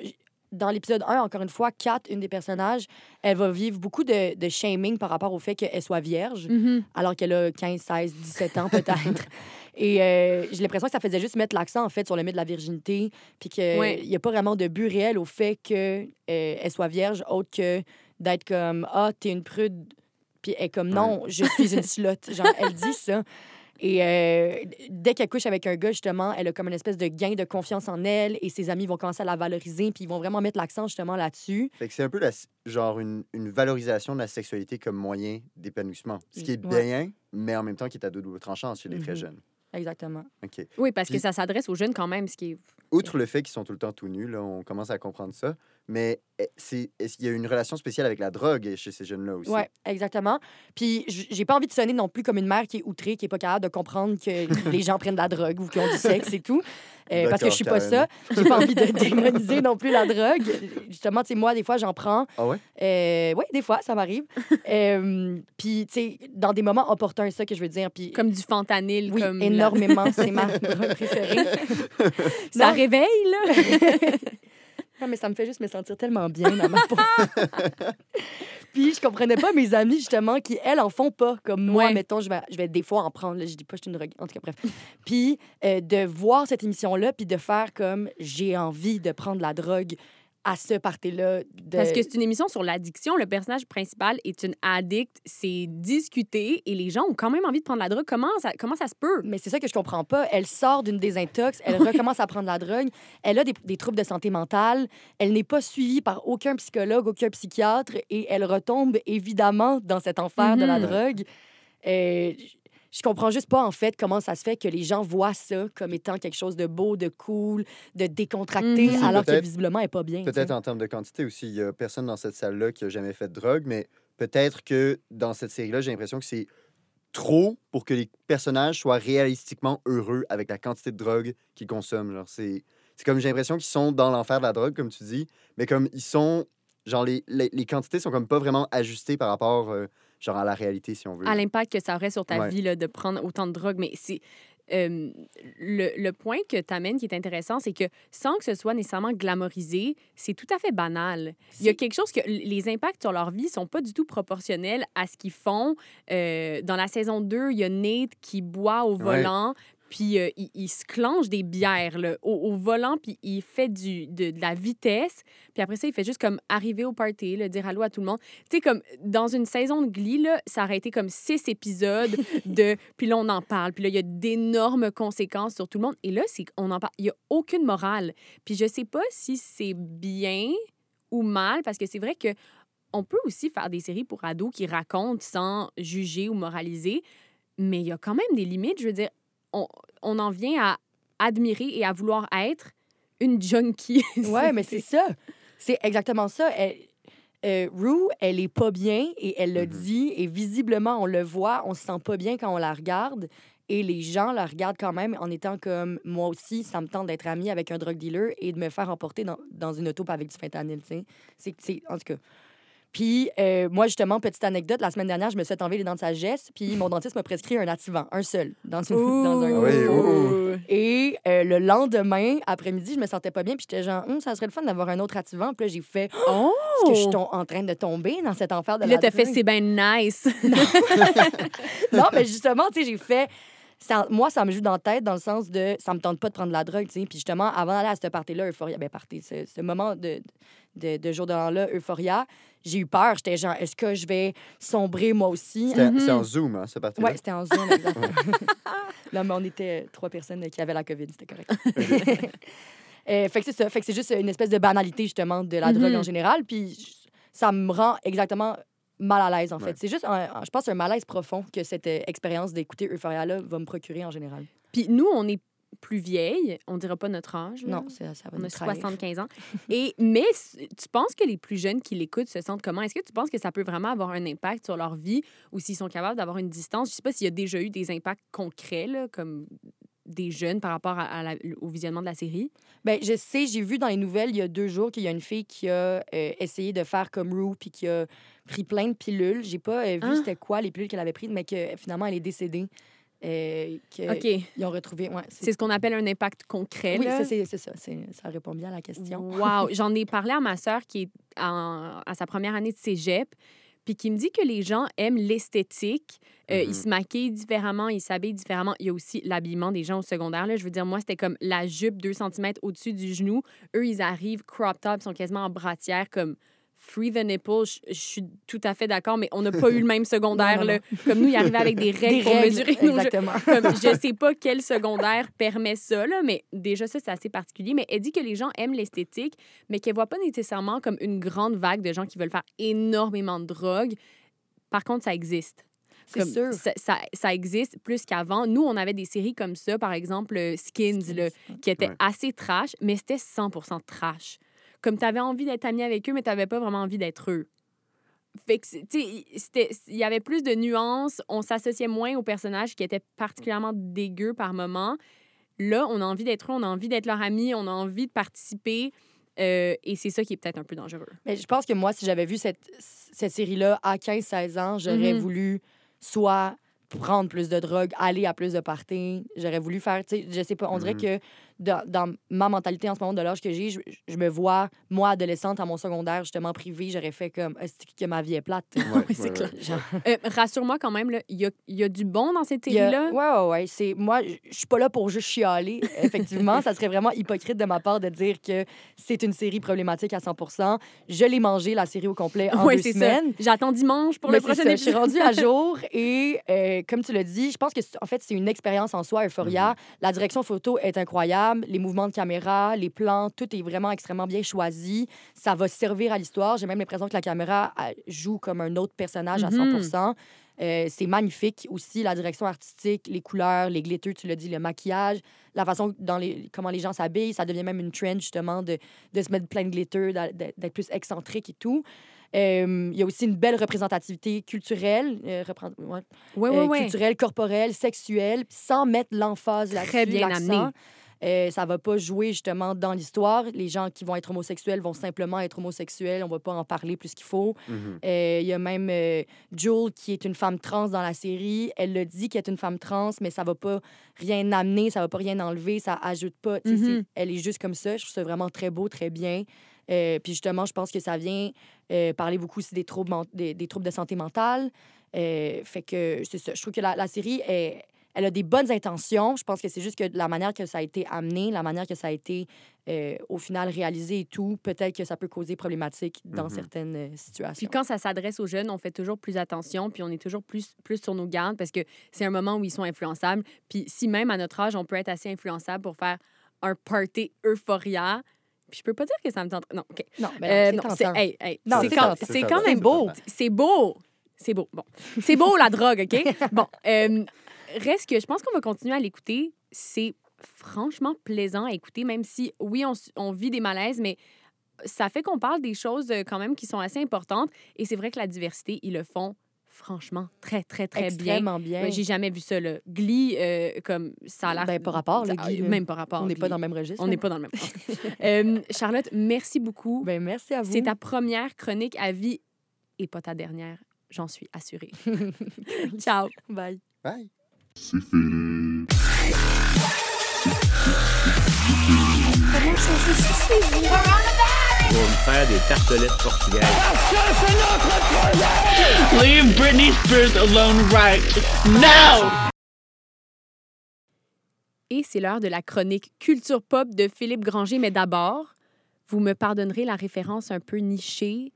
Speaker 11: dans l'épisode 1, encore une fois, Kat, une des personnages, elle va vivre beaucoup de, de shaming par rapport au fait qu'elle soit vierge,
Speaker 1: Mhm.
Speaker 11: alors qu'elle a 15, 16, 17 ans peut-être. Et euh, j'ai l'impression que ça faisait juste mettre l'accent, en fait, sur le mythe de la virginité, puis qu'il
Speaker 1: Ouais.
Speaker 11: n'y a pas vraiment de but réel au fait qu'elle elle soit vierge, autre que d'être comme « Ah, t'es une prude », puis elle est comme « Non, je suis une slotte ». Genre, elle dit ça. Et euh, dès qu'elle couche avec un gars, justement, elle a comme une espèce de gain de confiance en elle et ses amis vont commencer à la valoriser puis ils vont vraiment mettre l'accent justement là-dessus.
Speaker 9: Fait que c'est un peu la, genre une, une valorisation de la sexualité comme moyen d'épanouissement. Ce qui est
Speaker 11: Ouais.
Speaker 9: bien, mais en même temps qui est à double tranchant chez les très
Speaker 11: Mhm.
Speaker 9: jeunes.
Speaker 11: Exactement.
Speaker 9: OK.
Speaker 1: Oui, parce que ça s'adresse aux jeunes quand même, ce qui est...
Speaker 9: Outre le fait qu'ils sont tout le temps tout nus, là, on commence à comprendre ça. Mais eh, c'est, est-ce qu'il y a une relation spéciale avec la drogue chez ces jeunes-là aussi?
Speaker 11: Ouais, exactement. Puis j'ai pas envie de sonner non plus comme une mère qui est outrée, qui est pas capable de comprendre que les gens prennent de la drogue ou qu'ils ont du sexe et tout. Euh, parce que je suis pas ça. J'ai pas envie de démoniser non plus la drogue. Justement, tu sais, moi, des fois, j'en prends.
Speaker 9: Ah ouais?
Speaker 11: Euh, oui, des fois, ça m'arrive. Euh, puis, tu sais, dans des moments opportuns, c'est ça que je veux dire. Puis,
Speaker 1: Comme du fentanyl.
Speaker 11: oui,
Speaker 1: comme la-
Speaker 11: énormément. C'est ma drogue préférée.
Speaker 1: Ça
Speaker 11: Non.
Speaker 1: réveille, là.
Speaker 11: Non, mais ça me fait juste me sentir tellement bien dans ma peau. Puis je comprenais pas mes amis, justement, qui, elles, en font pas. Comme moi,
Speaker 1: Ouais.
Speaker 11: mettons, je vais, je vais des fois en prendre. Là, je dis pas je suis une drogue. En tout cas, bref. Puis euh, de voir cette émission-là, puis de faire comme j'ai envie de prendre la drogue à ce party-là. de-
Speaker 1: Parce que c'est une émission sur l'addiction. Le personnage principal est une addict. C'est discuté et les gens ont quand même envie de prendre la drogue. Comment ça, comment ça se peut?
Speaker 11: Mais c'est ça que je comprends pas. Elle sort d'une désintox, elle recommence à prendre la drogue, elle a des, des troubles de santé mentale, elle n'est pas suivie par aucun psychologue, aucun psychiatre, et elle retombe évidemment dans cet enfer de la
Speaker 1: Mhm.
Speaker 11: drogue. Euh, je comprends juste pas, en fait, comment ça se fait que les gens voient ça comme étant quelque chose de beau, de cool, de décontracté,
Speaker 1: Mhm.
Speaker 11: alors que visiblement, elle n'est pas bien.
Speaker 9: Peut-être en termes de quantité aussi. Il y a personne dans cette salle-là qui a jamais fait de drogue, mais peut-être que dans cette série-là, j'ai l'impression que c'est trop pour que les personnages soient réalistiquement heureux avec la quantité de drogue qu'ils consomment. Genre, c'est, c'est comme j'ai l'impression qu'ils sont dans l'enfer de la drogue, comme tu dis, mais comme ils sont. Genre, les, les, les quantités sont comme pas vraiment ajustées par rapport euh, genre à la réalité, si on veut.
Speaker 1: à l'impact que ça aurait sur ta
Speaker 9: Ouais.
Speaker 1: vie là, de prendre autant de drogue. Mais c'est. euh, le, le point que tu amènes qui est intéressant, c'est que sans que ce soit nécessairement glamorisé, c'est tout à fait banal. Il y a quelque chose que les impacts sur leur vie sont pas du tout proportionnels à ce qu'ils font. Euh, dans la saison 2, il y a Nate qui boit au
Speaker 9: Ouais.
Speaker 1: volant. Puis euh, il, il se clenche des bières là, au, au volant, puis il fait du, de, de la vitesse. Puis après ça, il fait juste comme arriver au party, là, dire allô à tout le monde. Tu sais, comme dans une saison de Glee, là, ça aurait été comme six épisodes de. Puis là, on en parle. Puis là, il y a d'énormes conséquences sur tout le monde. Et là, c'est on en parle. Il n'y a aucune morale. Puis je sais pas si c'est bien ou mal, parce que c'est vrai que on peut aussi faire des séries pour ados qui racontent sans juger ou moraliser, mais il y a quand même des limites. Je veux dire, on, on en vient à admirer et à vouloir être une junkie.
Speaker 11: Ouais, mais c'est ça. C'est exactement ça. Elle, euh, Rue, elle est pas bien et elle le
Speaker 9: Mhm.
Speaker 11: dit et visiblement on le voit, on se sent pas bien quand on la regarde et les gens la regardent quand même en étant comme moi aussi, ça me tente d'être amie avec un drug dealer et de me faire emporter dans, dans une auto avec du fentanyl, tu sais. C'est c'est en tout cas. Puis, euh, moi, justement, petite anecdote, la semaine dernière, je me suis fait enlever les dents de sagesse, puis mon dentiste m'a prescrit un activant, un seul, dans, une- dans un.
Speaker 9: Ah oui, ouh.
Speaker 11: Et euh, le lendemain, après-midi, je me sentais pas bien, puis j'étais genre, Hum, ça serait le fun d'avoir un autre activant. Puis là, j'ai fait,
Speaker 1: Oh!
Speaker 11: est-ce que je suis en train de tomber dans cette enfer de
Speaker 1: Puis là,
Speaker 11: la
Speaker 1: t'as fait c'est bien nice.
Speaker 11: non, mais justement, tu sais, j'ai fait. ça- moi, ça me joue dans la tête dans le sens de ça me tente pas de prendre de la drogue, tu sais. Puis justement, avant d'aller à cette partie-là, Euphoria, ben, party, ce, ce moment de, de, de jour de l'an-là, Euphoria, j'ai eu peur. J'étais genre, est-ce que je vais sombrer moi aussi?
Speaker 9: C'était c'était en Zoom, hein, cette partie-là.
Speaker 11: Oui, c'était en Zoom, exactement. non, mais on était trois personnes qui avaient la COVID, c'était correct. Euh, fait que c'est ça. Fait que c'est juste une espèce de banalité, justement, de la drogue
Speaker 1: Mhm.
Speaker 11: en général. Puis ça me rend exactement mal à l'aise, en fait.
Speaker 9: Ouais.
Speaker 11: C'est juste, un- un- je pense, un malaise profond que cette euh, expérience d'écouter Euphoria-là va me procurer en général.
Speaker 1: Puis nous, on est plus vieilles, on dira pas notre âge. là.
Speaker 11: Non, ça, ça va
Speaker 1: On a
Speaker 11: trahir.
Speaker 1: 75 ans. Et, mais tu penses que les plus jeunes qui l'écoutent se sentent comment? Est-ce que tu penses que ça peut vraiment avoir un impact sur leur vie ou s'ils sont capables d'avoir une distance? Je sais pas s'il y a déjà eu des impacts concrets, là, comme des jeunes par rapport à, à la- au visionnement de la série?
Speaker 11: Ben, je sais, j'ai vu dans les nouvelles il y a deux jours qu'il y a une fille qui a euh, essayé de faire comme Rue puis qui a pris plein de pilules. J'ai pas euh, vu
Speaker 1: Ah.
Speaker 11: c'était quoi les pilules qu'elle avait prises, mais que finalement elle est décédée. Euh, que
Speaker 1: OK.
Speaker 11: Ils ont retrouvé. Ouais,
Speaker 1: C'est ce qu'on appelle un impact concret.
Speaker 11: Oui,
Speaker 1: là.
Speaker 11: ça, c'est c'est ça. c'est- Ça répond bien à la question.
Speaker 1: Wow! J'en ai parlé à ma sœur qui est en- à sa première année de cégep, puis qui me dit que les gens aiment l'esthétique. Euh, Ils
Speaker 9: Mhm.
Speaker 1: se maquillent différemment, ils s'habillent différemment. Il y a aussi l'habillement des gens au secondaire. Là. Je veux dire, moi, c'était comme la jupe 2 cm au-dessus du genou. Eux, ils arrivent crop top, ils sont quasiment en brassière, comme free the nipple. Je je suis tout à fait d'accord, mais on n'a pas eu le même secondaire.
Speaker 11: Non, non,
Speaker 1: là. Comme nous, ils arrivaient avec des règles
Speaker 11: Des
Speaker 1: pour
Speaker 11: règles,
Speaker 1: mesurer nos jeux.
Speaker 11: exactement.
Speaker 1: Comme, je sais pas quel secondaire permet ça, là, mais déjà, ça, c'est assez particulier. Mais elle dit que les gens aiment l'esthétique, mais qu'elle voit pas nécessairement comme une grande vague de gens qui veulent faire énormément de drogue. Par contre, ça existe.
Speaker 11: C'est
Speaker 1: Comme,
Speaker 11: sûr.
Speaker 1: Ça, ça, ça existe plus qu'avant. Nous, on avait des séries comme ça, par exemple euh, Skins, là, qui étaient
Speaker 9: Ouais.
Speaker 1: assez trash, mais c'était 100% trash. Comme tu avais envie d'être ami avec eux, mais tu n'avais pas vraiment envie d'être eux. Fait que, c'est- tu sais, c'était- il y avait plus de nuances. On s'associait moins aux personnages qui étaient particulièrement dégueux par moment. Là, on a envie d'être eux, on a envie d'être leur ami, on a envie de participer. euh, et c'est ça qui est peut-être un peu dangereux.
Speaker 11: Mais je pense que moi, si j'avais vu cette, cette série-là à 15-16 ans, j'aurais
Speaker 1: Mhm.
Speaker 11: voulu soit prendre plus de drogue, aller à plus de parties. J'aurais voulu faire, tu sais, je sais pas, on dirait
Speaker 9: Mhm.
Speaker 11: que dans, dans ma mentalité en ce moment de l'âge que j'ai, je, je me vois, moi, adolescente, à mon secondaire, justement privé, j'aurais fait comme, est-ce que ma vie est plate?
Speaker 9: Ouais,
Speaker 1: Oui, c'est
Speaker 9: ouais,
Speaker 1: clair.
Speaker 9: ouais.
Speaker 11: Genre,
Speaker 1: Euh, Rassure-moi quand même, là, il y a, il y a du bon dans série-là?
Speaker 11: ouais, ouais, ouais. C'est, moi, je suis pas là pour juste chialer. Effectivement, ça serait vraiment hypocrite de ma part de dire que c'est une série problématique à 100 Je l'ai mangé, la série au complet, en
Speaker 1: Ouais,
Speaker 11: deux
Speaker 1: c'est ça.
Speaker 11: semaines.
Speaker 1: J'attends dimanche pour
Speaker 11: Mais
Speaker 1: le prochain
Speaker 11: ça, Je suis
Speaker 1: épisode.
Speaker 11: rendue à jour et, euh, comme tu l'as dit, je pense que, en fait, c'est une expérience en soi, Euphoria. La direction photo est incroyable. Les mouvements de caméra, les plans, tout est vraiment extrêmement bien choisi. Ça va servir à l'histoire. J'ai même l'impression que la caméra joue comme un autre personnage à
Speaker 1: Mhm.
Speaker 11: 100 Euh, c'est magnifique aussi, la direction artistique, les couleurs, les glitters, tu l'as dit, le maquillage, la façon dans les, comment les gens s'habillent. Ça devient même une trend, justement, de, de se mettre plein de glitter, d'être plus excentrique et tout. Euh, Il y a aussi une belle représentativité culturelle, euh, reprend- ouais,
Speaker 1: Ouais,
Speaker 11: euh,
Speaker 1: ouais,
Speaker 11: culturelle, corporelle, sexuelle, sans mettre l'emphase là-dessus.
Speaker 1: Très bien amené.
Speaker 11: Euh, ça va pas jouer justement dans l'histoire. Les gens qui vont être homosexuels vont simplement être homosexuels. On va pas en parler plus qu'il faut.
Speaker 9: Mhm.
Speaker 11: Euh, Il y a même euh, Jewel qui est une femme trans dans la série. Elle le dit qu'elle est une femme trans, mais ça va pas rien amener, ça va pas rien enlever, ça ajoute pas.
Speaker 1: Mhm.
Speaker 11: Elle est juste comme ça. Je trouve ça vraiment très beau, très bien. Euh, puis justement, je pense que ça vient euh, parler beaucoup aussi des troubles, des, des troubles de santé mentale. Euh, fait que c'est ça. Je trouve que la, la série est, elle a des bonnes intentions. Je pense que c'est juste que la manière que ça a été amené, la manière que ça a été euh, au final réalisé et tout, peut-être que ça peut causer problématique dans
Speaker 9: Mhm.
Speaker 11: certaines euh,
Speaker 1: Puis
Speaker 11: situations.
Speaker 1: quand ça s'adresse aux jeunes, on fait toujours plus attention, puis on est toujours plus, plus sur nos gardes parce que c'est un moment où ils sont influençables. Puis si même à notre âge, on peut être assez influençable pour faire un party euphoria, puis je peux pas dire que ça me tente. Non, OK.
Speaker 11: Non, mais non,
Speaker 1: non,
Speaker 11: c'est
Speaker 1: hey, hey,
Speaker 11: Non,
Speaker 1: c'est
Speaker 11: c'est
Speaker 1: quand, quand même
Speaker 11: beau.
Speaker 1: C'est beau. C'est beau. Bon. C'est beau, la drogue, OK? Bon. euh, reste que je pense qu'on va continuer à l'écouter. C'est franchement plaisant à écouter, même si, oui, on, on vit des malaises, mais ça fait qu'on parle des choses euh, quand même qui sont assez importantes. Et c'est vrai que la diversité, ils le font franchement très, très, très bien.
Speaker 11: Extrêmement bien.
Speaker 1: Ouais, J'ai jamais vu ça, là. Glee, euh, comme ça a l'air...
Speaker 11: Ben, pas rapport, le Glee, là.
Speaker 1: Même pas rapport.
Speaker 11: On n'est pas dans le même registre.
Speaker 1: On n'est pas dans le même Euh, Charlotte, merci beaucoup.
Speaker 11: Ben, merci à vous.
Speaker 1: C'est ta première chronique à vie et pas ta dernière, j'en suis assurée. Ciao.
Speaker 11: Bye.
Speaker 9: Bye.
Speaker 3: On va me faire des tartelettes portugaises.
Speaker 13: Leave Britney Spears alone right now!
Speaker 1: Et c'est l'heure de la chronique Culture Pop de Philippe Granger. Mais d'abord, vous me pardonnerez la référence un peu nichée.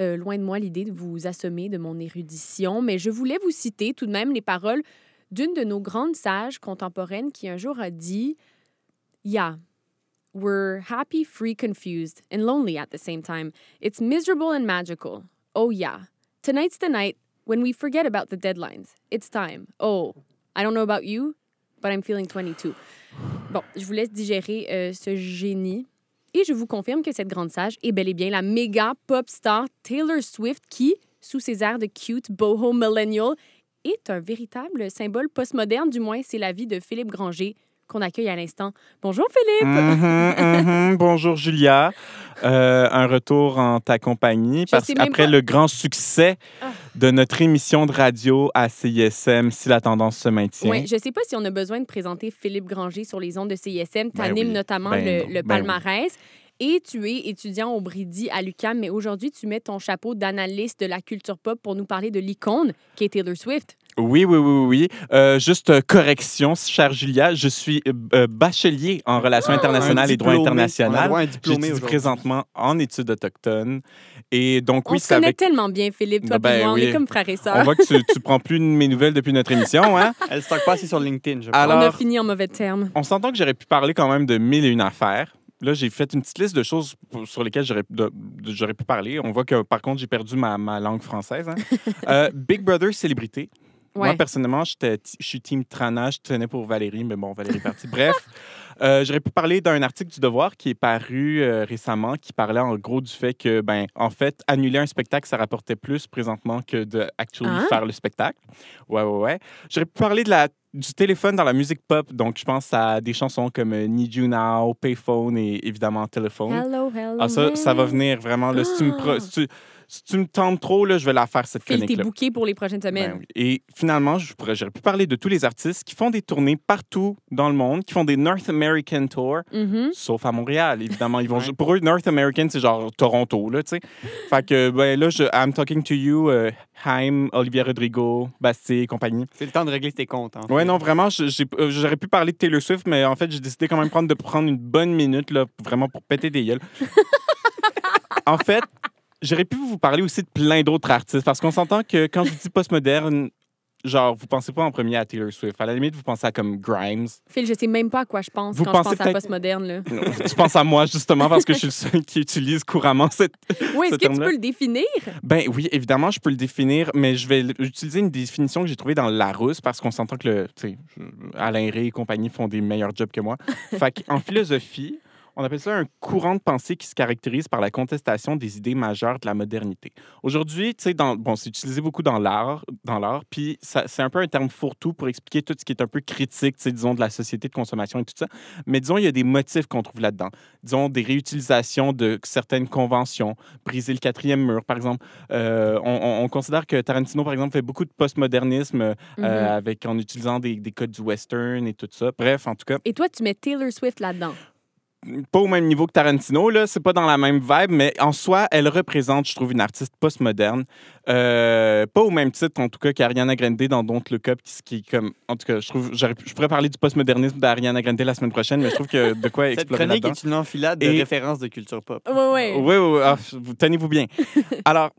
Speaker 1: Euh, loin de moi l'idée de vous assommer de mon érudition, mais je voulais vous citer tout de même les paroles d'une de nos grandes sages contemporaines qui un jour a dit Yeah, we're happy, free, confused, and lonely at the same time. It's miserable and magical. Oh, yeah. Tonight's the night when we forget about the deadlines. It's time. Oh, I don't know about you, but I'm feeling 22. Bon, je vous laisse digérer euh, ce génie. Et je vous confirme que cette grande sage est bel et bien la méga pop star Taylor Swift qui, sous ses airs de cute boho millennial, est un véritable symbole postmoderne, du moins c'est l'avis de Philippe Granger qu'on accueille à l'instant. Bonjour Philippe!
Speaker 14: Mhm, mhm. Bonjour Julia. Euh, un retour en ta compagnie
Speaker 1: Je
Speaker 14: parce qu'après le grand succès
Speaker 1: Ah.
Speaker 14: de notre émission de radio à CISM, si la tendance se maintient.
Speaker 1: Oui, je ne sais pas si on a besoin de présenter Philippe Granger sur les ondes de CISM. Tu
Speaker 14: Ben oui.
Speaker 1: notamment
Speaker 14: Ben
Speaker 1: le
Speaker 14: Ben
Speaker 1: palmarès. Et tu es étudiant au Brady à l'UQAM, mais aujourd'hui, tu mets ton chapeau d'analyste de la culture pop pour nous parler de l'icône qui est Taylor Swift.
Speaker 14: Oui, oui, oui, oui. Euh, juste euh, correction, chère Julia, je suis euh, bachelier en relations internationales
Speaker 10: Un
Speaker 14: et droit international. J'étudie présentement en études autochtones. Et donc,
Speaker 1: on
Speaker 14: oui,
Speaker 1: se connaît
Speaker 14: avec...
Speaker 1: tellement bien, Philippe, toi
Speaker 14: Ben
Speaker 1: et moi. On est comme frères et sœurs.
Speaker 14: On voit que tu, tu prends plus de mes nouvelles depuis notre émission, hein?
Speaker 10: Elle stocke pas assez sur LinkedIn, je pense.
Speaker 14: Alors,
Speaker 1: On a fini en mauvais termes.
Speaker 14: on s'entend que j'aurais pu parler quand même de mille et une affaires. Là, j'ai fait une petite liste de choses sur lesquelles j'aurais pu parler. On voit que, par contre, j'ai perdu ma, ma langue française. hein. Euh, Big Brother célébrité.
Speaker 1: Ouais.
Speaker 14: Moi, personnellement, je suis team Trana. Je tenais pour Valérie, mais bon, Valérie est partie. Bref, euh, j'aurais pu parler d'un article du Devoir qui est paru euh, récemment, qui parlait en gros du fait que, ben, en fait, annuler un spectacle, ça rapportait plus présentement que de actually
Speaker 1: Hein?
Speaker 14: faire le spectacle. Ouais, ouais, ouais. J'aurais pu parler de la, du téléphone dans la musique pop. Donc, je pense à des chansons comme euh, Need You Now, Payphone et évidemment Telephone.
Speaker 1: Hello, hello.
Speaker 14: Ah, ça, ça va venir vraiment. Là, si, tu me pro- si, tu, si tu me tentes trop, là, je vais la faire cette
Speaker 1: Phil, t'es
Speaker 14: chronique-là.
Speaker 1: booké pour les prochaines semaines.
Speaker 14: Ben oui. Et finalement, je pourrais- j'aurais pu parler de tous les artistes qui font des tournées partout dans le monde, qui font des North American Tours,
Speaker 1: Mhm.
Speaker 14: sauf à Montréal, évidemment. Ils vont, Pour eux, North American, c'est genre Toronto, là, tu sais. fait que, ben là, je, I'm talking to you, euh, Haim, Olivia Rodrigo, Bastille et compagnie.
Speaker 10: C'est le temps de régler tes comptes. hein.
Speaker 14: Ouais, non, vraiment, euh, j'aurais pu parler de Taylor Swift, mais en fait, j'ai décidé quand même prendre, de prendre une bonne minute, là, vraiment pour péter des gueules. en fait, j'aurais pu vous parler aussi de plein d'autres artistes, parce qu'on s'entend que quand je dis postmoderne, genre, vous pensez pas en premier à Taylor Swift. À la limite, vous pensez à comme Grimes.
Speaker 1: Phil, je sais même pas à quoi je pense
Speaker 14: Vous
Speaker 1: quand
Speaker 14: pensez
Speaker 1: je pense à postmoderne. là.
Speaker 14: Non, tu penses à moi, justement, parce que je suis le seul qui utilise couramment cette.
Speaker 1: Oui, est-ce
Speaker 14: ce
Speaker 1: que tu peux le définir?
Speaker 14: Ben oui, évidemment, je peux le définir, mais je vais utiliser une définition que j'ai trouvée dans Larousse parce qu'on s'entend que le, Alain Ray et compagnie font des meilleurs jobs que moi. fait en philosophie, on appelle ça un courant de pensée qui se caractérise par la contestation des idées majeures de la modernité. Aujourd'hui, tu sais, dans- bon, c'est utilisé beaucoup dans l'art, dans l'art, puis c'est un peu un terme fourre-tout pour expliquer tout ce qui est un peu critique, disons, de la société de consommation et tout ça. Mais disons, il y a des motifs qu'on trouve là-dedans. Disons, des réutilisations de certaines conventions, briser le quatrième mur, par exemple. Euh, on, on- on considère que Tarantino, par exemple, fait beaucoup de postmodernisme euh,
Speaker 1: Mhm.
Speaker 14: avec, en utilisant des, des codes du western et tout ça. Bref, en tout cas,
Speaker 1: Et toi, tu mets Taylor Swift là-dedans.
Speaker 14: Pas au même niveau que Tarantino, là, c'est pas dans la même vibe, mais en soi, elle représente, je trouve, une artiste postmoderne. Euh, pas au même titre, en tout cas, qu'Ariana Grande dans Don't Look Up, qui, qui est comme. En tout cas, je trouve. Je pourrais parler du postmodernisme d'Ariana Grande la semaine prochaine, mais je trouve que de quoi
Speaker 10: Cette
Speaker 14: explorer
Speaker 10: chronique
Speaker 14: là-dedans.
Speaker 10: est une enfilade de
Speaker 14: Et-
Speaker 10: références de culture pop.
Speaker 1: Oui, oui.
Speaker 14: Oui, oui, oui. Ah, vous- tenez-vous bien. Alors,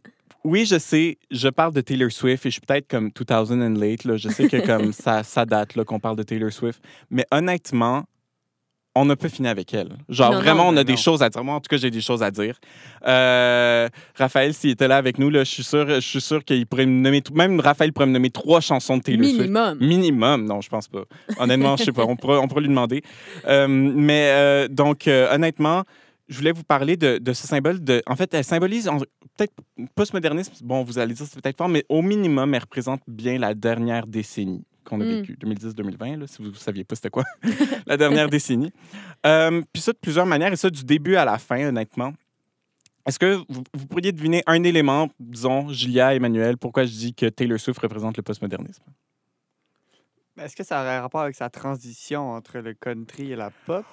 Speaker 14: oui, je sais, je parle de Taylor Swift et je suis peut-être comme 2000 and late. Là. Je sais que comme ça, ça date là, qu'on parle de Taylor Swift. Mais honnêtement, on n'a pas fini avec elle. Genre,
Speaker 1: Non, non,
Speaker 14: vraiment, on a
Speaker 10: ben
Speaker 14: des choses à dire. Moi, en tout cas, j'ai des choses à dire. Euh, Raphaël, s'il était là avec nous, là, je suis sûr, je suis sûr qu'il pourrait me nommer... Même Raphaël pourrait me nommer trois chansons de Taylor Swift.
Speaker 1: Minimum.
Speaker 14: Minimum, non, je pense pas. Honnêtement, je sais pas. On pourrait, on pourrait lui demander. Euh, mais euh, donc, honnêtement, je voulais vous parler de, de ce symbole. De, en fait, elle symbolise peut-être postmodernisme. Bon, vous allez dire c'est peut-être fort, mais au minimum, elle représente bien la dernière décennie qu'on a
Speaker 1: Mm.
Speaker 14: vécue, 2010-2020, là, si vous ne saviez pas c'était quoi, la dernière décennie. Euh, puis ça de plusieurs manières, et ça du début à la fin, honnêtement. Est-ce que vous, vous pourriez deviner un élément, disons, Julia, Emmanuel, pourquoi je dis que Taylor Swift représente le postmodernisme?
Speaker 10: Mais Est-ce que ça aurait rapport avec sa transition entre le country et la pop?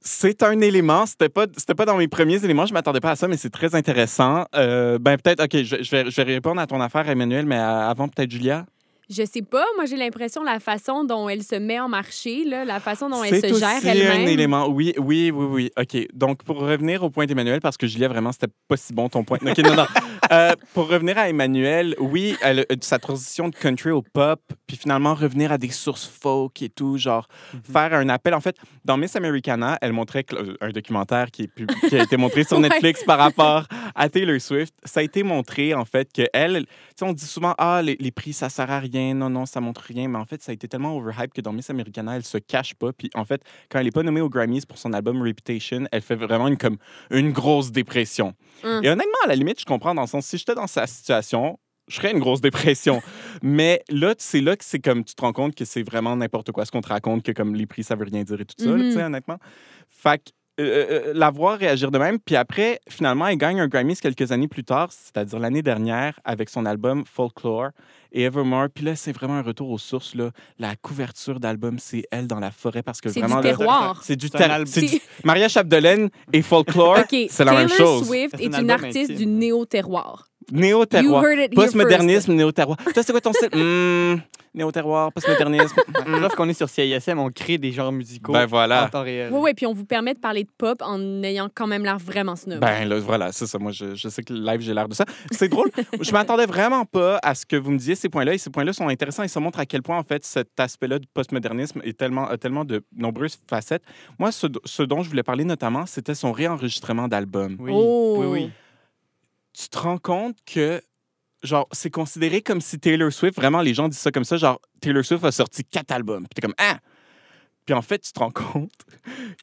Speaker 14: C'est un élément. C'était pas, c'était pas dans mes premiers éléments. Je m'attendais pas à ça, mais c'est très intéressant. Euh, ben peut-être. Ok, je, je vais, je vais répondre à ton affaire, Emmanuel, mais avant peut-être Julia?
Speaker 1: Je sais pas. Moi, j'ai l'impression la façon dont elle se met en marché, là, la façon dont elle
Speaker 14: C'est
Speaker 1: se
Speaker 14: aussi
Speaker 1: gère
Speaker 14: un
Speaker 1: elle-même.
Speaker 14: élément. Oui, oui, oui, oui. OK. Donc, pour revenir au point d'Emmanuel, parce que Julia, vraiment, c'était pas si bon ton point. OK, non, non. Euh, pour revenir à Emmanuel, oui, elle, euh, sa transition de country au pop, puis finalement revenir à des sources folk et tout, genre faire un appel. En fait, dans Miss Americana, elle montrait que- euh, un documentaire qui, est pub- qui a été montré sur
Speaker 1: Ouais.
Speaker 14: Netflix par rapport à Taylor Swift. Ça a été montré, en fait, que elle, tu sais, on dit souvent, ah, les, les prix, ça sert à rien, non, non, ça montre rien. Mais en fait, ça a été tellement overhype que dans Miss Americana, elle se cache pas. Puis en fait, quand elle n'est pas nommée aux Grammys pour son album Reputation, elle fait vraiment une, comme, une grosse dépression.
Speaker 1: Hum.
Speaker 14: Et honnêtement, à la limite, je comprends dans le sens, si j'étais dans sa situation, je ferais une grosse dépression. Mais là, c'est là que c'est comme tu te rends compte que c'est vraiment n'importe quoi ce qu'on te raconte, que comme les prix, ça veut rien dire et tout ça,
Speaker 1: Mhm.
Speaker 14: tu sais, honnêtement. Fait que euh, euh, la voir réagir de même, puis après, finalement, elle gagne un Grammy quelques années plus tard, c'est-à-dire l'année dernière, avec son album Folklore et Evermore. Puis là, c'est vraiment un retour aux sources. Là. La couverture d'album, c'est elle dans la forêt parce que
Speaker 1: C'est
Speaker 14: vraiment.
Speaker 1: du
Speaker 14: là,
Speaker 1: terroir.
Speaker 14: C'est du
Speaker 10: C'est
Speaker 14: terroir. C'est du-
Speaker 1: C'est-
Speaker 14: Maria Chapdelaine et Folklore, c'est la même
Speaker 1: Taylor
Speaker 14: chose.
Speaker 1: Swift
Speaker 10: C'est
Speaker 1: est
Speaker 10: un
Speaker 1: une artiste
Speaker 10: intime.
Speaker 1: du néo-terroir.
Speaker 14: Néo-terroir.
Speaker 1: You heard it here
Speaker 14: Postmodernisme, néo-terroir. Toi, c'est quoi ton style? Hmm, néo-terroir, postmodernisme.
Speaker 10: Lorsqu'on est sur CISM, on crée des genres musicaux
Speaker 14: Ben voilà.
Speaker 10: en temps réel.
Speaker 1: Oui, oui, puis on vous permet de parler de pop en ayant quand même l'air vraiment snob.
Speaker 14: Ben là, voilà, c'est ça. Moi, je, je sais que le live, j'ai l'air de ça. C'est drôle. je m'attendais vraiment pas à ce que vous me disiez ces points-là. Et ces points-là sont intéressants et ça montre à quel point, en fait, cet aspect-là du postmodernisme est tellement, a tellement de nombreuses facettes. Moi, ce, ce dont je voulais parler notamment, c'était son réenregistrement d'album.
Speaker 10: Oui,
Speaker 1: Oh.
Speaker 10: oui, oui.
Speaker 14: Tu te rends compte que, genre, c'est considéré comme si Taylor Swift, vraiment, les gens disent ça comme ça, genre, Taylor Swift a sorti quatre albums. Puis t'es comme, ah! Puis en fait, tu te rends compte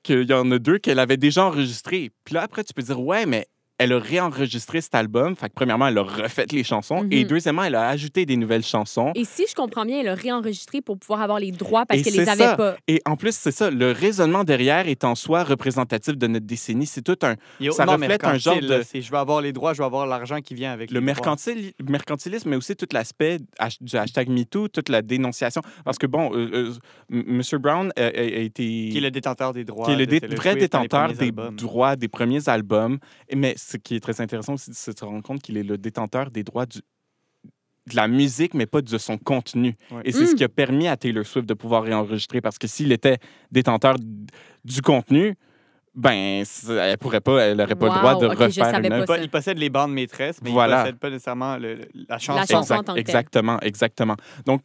Speaker 14: qu'il y en a deux qu'elle avait déjà enregistrés. Puis là, après, tu peux dire, ouais, mais elle a réenregistré cet album. Fait que premièrement, elle a refait les chansons. Et
Speaker 1: Mhm.
Speaker 14: deuxièmement, elle a ajouté des nouvelles chansons.
Speaker 1: Et si je comprends bien, elle a réenregistré pour pouvoir avoir les droits parce qu'elle les avait
Speaker 14: ça.
Speaker 1: pas.
Speaker 14: Et en plus, c'est ça, le raisonnement derrière est en soi représentatif de notre décennie. C'est tout un.
Speaker 10: Il y a
Speaker 14: Ça
Speaker 10: hautement
Speaker 14: reflète un genre de-.
Speaker 10: C'est je veux avoir les droits, je veux avoir l'argent qui vient avec
Speaker 14: Le
Speaker 10: les droits.
Speaker 14: mercantil- mercantilisme, mais aussi tout l'aspect du hashtag MeToo, toute la dénonciation. Parce que, bon, euh, euh, M. Brown a, a- a été.
Speaker 10: Qui est le détenteur des droits.
Speaker 14: qui est le dé- vrai détenteur des
Speaker 10: albums.
Speaker 14: droits des premiers albums. Mais ce qui est très intéressant aussi, c'est de se rendre compte qu'il est le détenteur des droits du- de la musique, mais pas de son contenu.
Speaker 10: Ouais.
Speaker 14: Et c'est ce
Speaker 1: Mm.
Speaker 14: qui a permis à Taylor Swift de pouvoir réenregistrer. Parce que s'il était détenteur du contenu, ben, elle pourrait pas, elle n'aurait pas le droit de refaire une
Speaker 1: pas
Speaker 10: il possède les bandes maîtresses, mais
Speaker 14: Voilà.
Speaker 10: il possède pas nécessairement le- le- la chanson.
Speaker 1: chanson
Speaker 14: Exact-
Speaker 1: en tant que telle.
Speaker 14: exactement, exactement. Donc,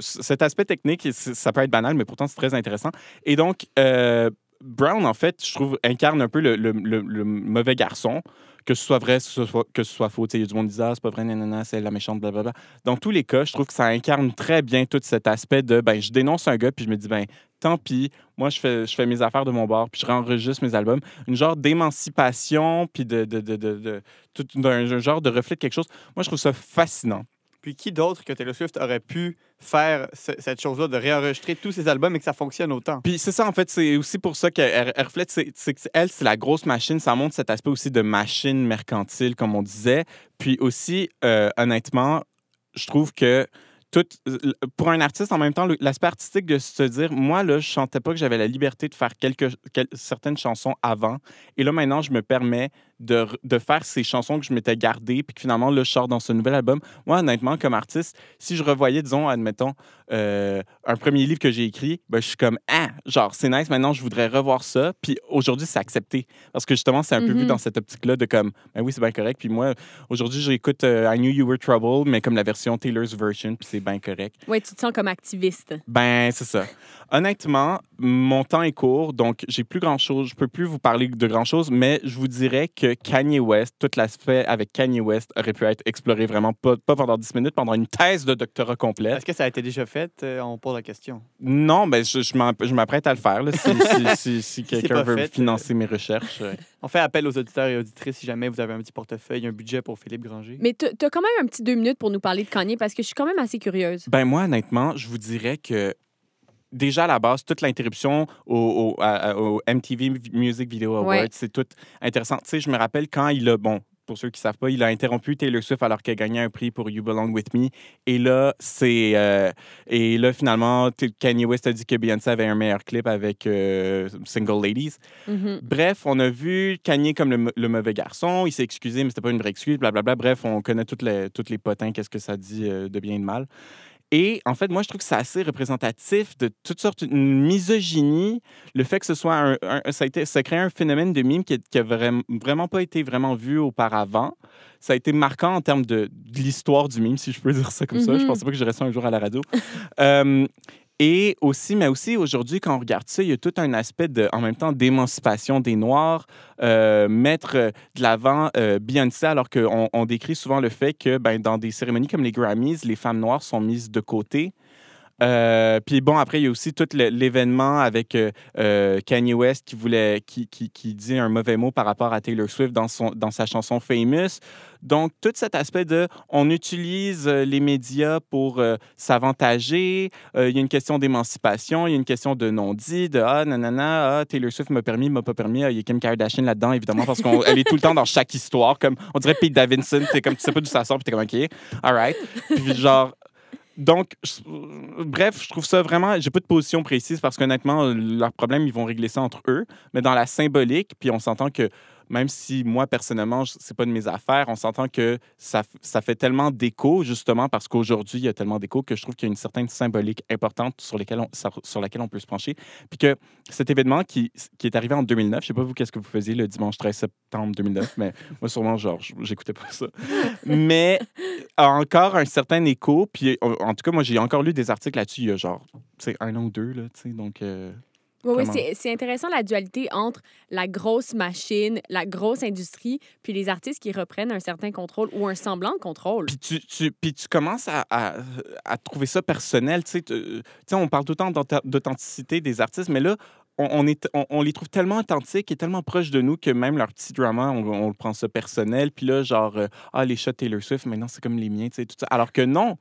Speaker 14: cet aspect technique, ça peut être banal, mais pourtant, c'est très intéressant. Et donc, euh, Brown, en fait, je trouve, incarne un peu le, le- le- mauvais garçon, que ce soit vrai, que ce soit, faux. Il y a du monde qui dit, ah, c'est pas vrai, nanana, c'est la méchante, blablabla. Dans tous les cas, je trouve que ça incarne très bien tout cet aspect de, ben, je dénonce un gars, puis je me dis, ben, tant pis, moi, je fais, je fais mes affaires de mon bord, puis je réenregistre mes albums. Une genre d'émancipation, puis de, de, de, de- tout un, un genre de reflet de quelque chose. Moi, je trouve ça fascinant.
Speaker 10: Puis qui d'autre que Taylor Swift aurait pu faire ce- cette chose-là, de réenregistrer tous ses albums et que ça fonctionne autant?
Speaker 14: Puis c'est ça, en fait, c'est aussi pour ça qu'elle elle- elle reflète, c'est c'est elle, c'est la grosse machine. Ça montre cet aspect aussi de machine mercantile, comme on disait. Puis aussi, euh, honnêtement, je trouve que pour un artiste, en même temps, l'aspect artistique de se dire, moi, là, je sentais pas que j'avais la liberté de faire certaines chansons avant. Et là, maintenant, je me permets de, faire ces chansons que je m'étais gardées, puis que finalement, là, je sors dans ce nouvel album. Moi, honnêtement, comme artiste, si je revoyais, disons, admettons, euh, un premier livre que j'ai écrit, ben, je suis comme, ah, genre, c'est nice, maintenant, je voudrais revoir ça. Puis aujourd'hui, c'est accepté. Parce que justement, c'est un peu vu
Speaker 1: Mhm.
Speaker 14: dans cette optique-là de comme, ben oui, c'est bien correct. Puis moi, aujourd'hui, j'écoute euh, I Knew You Were Trouble, mais comme la version Taylor's version, puis c'est bien correct.
Speaker 1: Ouais, tu te sens comme activiste.
Speaker 14: Ben, c'est ça. Honnêtement, mon temps est court, donc j'ai plus grand-chose. Je peux plus vous parler de grand-chose, mais je vous dirais que Kanye West, tout l'aspect avec Kanye West aurait pu être exploré vraiment pas, pas pendant 10 minutes, pendant une thèse de doctorat complète.
Speaker 10: Est-ce que ça a été déjà fait? Euh, on pose la question.
Speaker 14: Non, ben, je, je m'apprête à le faire, là, si, si, si, si quelqu'un veut
Speaker 10: fait,
Speaker 14: financer mes recherches. euh.
Speaker 10: On fait appel aux auditeurs et auditrices si jamais vous avez un petit portefeuille, un budget pour Philippe Granger.
Speaker 1: Mais tu as quand même un petit deux minutes pour nous parler de Kanye parce que je suis quand même assez curieuse.
Speaker 14: Ben moi, honnêtement, je vous dirais que déjà à la base, toute l'interruption au, au- à- à- au MTV Music Video Awards,
Speaker 1: Ouais.
Speaker 14: c'est tout intéressant. Tu sais, je me rappelle quand il a, bon, pour ceux qui savent pas, il a interrompu Taylor Swift alors qu'elle gagnait un prix pour You Belong With Me. Et là, c'est. euh, et là, finalement, Kanye West a dit que Beyoncé avait un meilleur clip avec euh, Single Ladies.
Speaker 1: Mhm.
Speaker 14: Bref, on a vu Kanye comme le, mauvais garçon. Il s'est excusé, mais c'était pas une vraie excuse, blablabla. Bref, on connaît toutes les, toutes les potins, qu'est-ce que ça dit euh, de bien et de mal. Et en fait, moi, je trouve que c'est assez représentatif de toutes sortes de misogynie. Le fait que ce soit un. un- ça, a été, ça a créé un phénomène de mime qui n'a vraiment, vraiment pas été vraiment vu auparavant. Ça a été marquant en termes de, de l'histoire du mime, si je peux dire ça comme ça. Je
Speaker 1: Mhm.
Speaker 14: pensais pas que je ça un jour à la radio. Euh, et aussi, mais aussi aujourd'hui, quand on regarde ça, il y a tout un aspect de, en même temps d'émancipation des Noirs, euh, mettre euh, de l'avant euh, Beyoncé, alors qu'on on décrit souvent le fait que ben, dans des cérémonies comme les Grammys, les femmes noires sont mises de côté. Euh, puis bon, après, il y a aussi tout l'événement avec euh, euh, Kanye West qui, voulait, qui, qui, qui dit un mauvais mot par rapport à Taylor Swift dans, son, dans sa chanson Famous. Donc, tout cet aspect de on utilise euh, les médias pour s'avantager. Il y a une question d'émancipation, il y a une question de non-dit, de ah, nanana, ah, Taylor Swift m'a permis, m'a pas permis. Ah, Il y a Kim Kardashian là-dedans, évidemment, parce qu'elle est tout le temps dans chaque histoire. Comme, on dirait Pete Davidson, t'es comme, tu sais pas d'où ça sort, puis t'es comme, OK, all right. Puis genre, donc, bref, je trouve ça vraiment. J'ai pas de position précise parce qu'honnêtement, leurs problèmes, ils vont régler ça entre eux. Mais dans la symbolique, puis on s'entend que même si moi, personnellement, c'est pas de mes affaires, on s'entend que ça, ça fait tellement d'écho, justement, parce qu'aujourd'hui, il y a tellement d'écho que je trouve qu'il y a une certaine symbolique importante sur, laquelle on peut se pencher. Puis que cet événement qui, qui est arrivé en 2009, je sais pas vous, qu'est-ce que vous faisiez le dimanche 13 septembre 2009, mais moi, sûrement, genre, j'écoutais pas ça. Mais a encore un certain écho. Puis en tout cas, moi, j'ai encore lu des articles là-dessus il y a genre, sais, un an ou deux, là, tu sais, donc... euh,
Speaker 1: Oui, oui, c'est intéressant la dualité entre la grosse machine, la grosse industrie, puis les artistes qui reprennent un certain contrôle ou un semblant de contrôle.
Speaker 14: Puis tu, tu- puis tu commences à, à- à trouver ça personnel. Tu sais, tu- tu sais, on parle tout le temps d'authe- d'authenticité des artistes, mais là, on, on est, on, on les trouve tellement authentiques et tellement proches de nous que même leur petit drama, on, on le prend ça personnel. Puis là, genre, euh, ah, les chats Taylor Swift, maintenant, c'est comme les miens, tu sais, tout ça. Alors que non,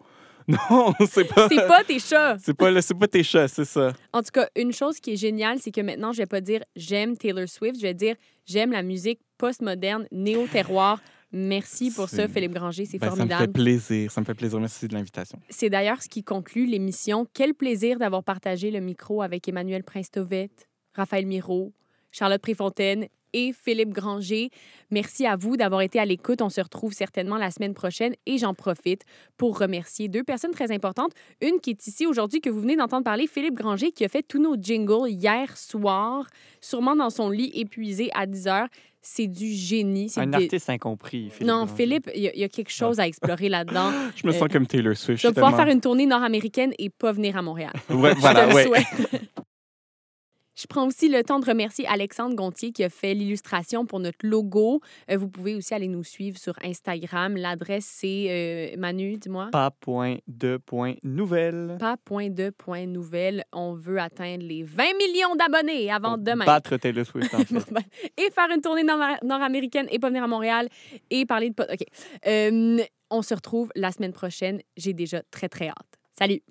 Speaker 14: non, c'est pas...
Speaker 1: C'est pas tes chats.
Speaker 14: C'est pas, le- pas tes chats, c'est ça.
Speaker 1: En tout cas, une chose qui est géniale, c'est que maintenant, je vais pas dire j'aime Taylor Swift, je vais dire j'aime la musique postmoderne, néo-terroir. Merci pour ça, Philippe Granger, c'est
Speaker 14: Ben, ça me fait
Speaker 1: formidable.
Speaker 14: plaisir, ça me fait plaisir. Merci de l'invitation.
Speaker 1: C'est d'ailleurs ce qui conclut l'émission. Quel plaisir d'avoir partagé le micro avec Emmanuel Prince-Tovette, Raphaël Miro, Charlotte Préfontaine et Philippe Granger. Merci à vous d'avoir été à l'écoute. On se retrouve certainement la semaine prochaine et j'en profite pour remercier deux personnes très importantes. Une qui est ici aujourd'hui, que vous venez d'entendre parler, Philippe Granger, qui a fait tous nos jingles hier soir, sûrement dans son lit épuisé à 10 heures. C'est du génie. C'est
Speaker 10: Un
Speaker 1: des-
Speaker 10: artiste incompris. Philippe
Speaker 1: Non,
Speaker 10: Granger.
Speaker 1: Philippe, il y, a- il y a quelque chose à explorer là-dedans.
Speaker 14: Je me
Speaker 1: Euh,
Speaker 14: sens comme Taylor Swift.
Speaker 1: Je vais pouvoir faire une tournée nord-américaine et pas venir à Montréal.
Speaker 14: Ouais,
Speaker 1: Je
Speaker 14: voilà,
Speaker 1: te le
Speaker 14: ouais.
Speaker 1: souhaite. Je prends aussi le temps de remercier Alexandre Gontier qui a fait l'illustration pour notre logo. Euh, vous pouvez aussi aller nous suivre sur Instagram. L'adresse, c'est euh, Manu, dis-moi.
Speaker 10: Pas point de point nouvelle.
Speaker 1: Pas.de.nouvelle. On veut atteindre les 20 millions d'abonnés avant demain.
Speaker 10: Battre Taylor Swift, en fait.
Speaker 1: et faire une tournée nord- nord-américaine et pas venir à Montréal et parler de... OK. Euh, on se retrouve la semaine prochaine. J'ai déjà très, très hâte. Salut!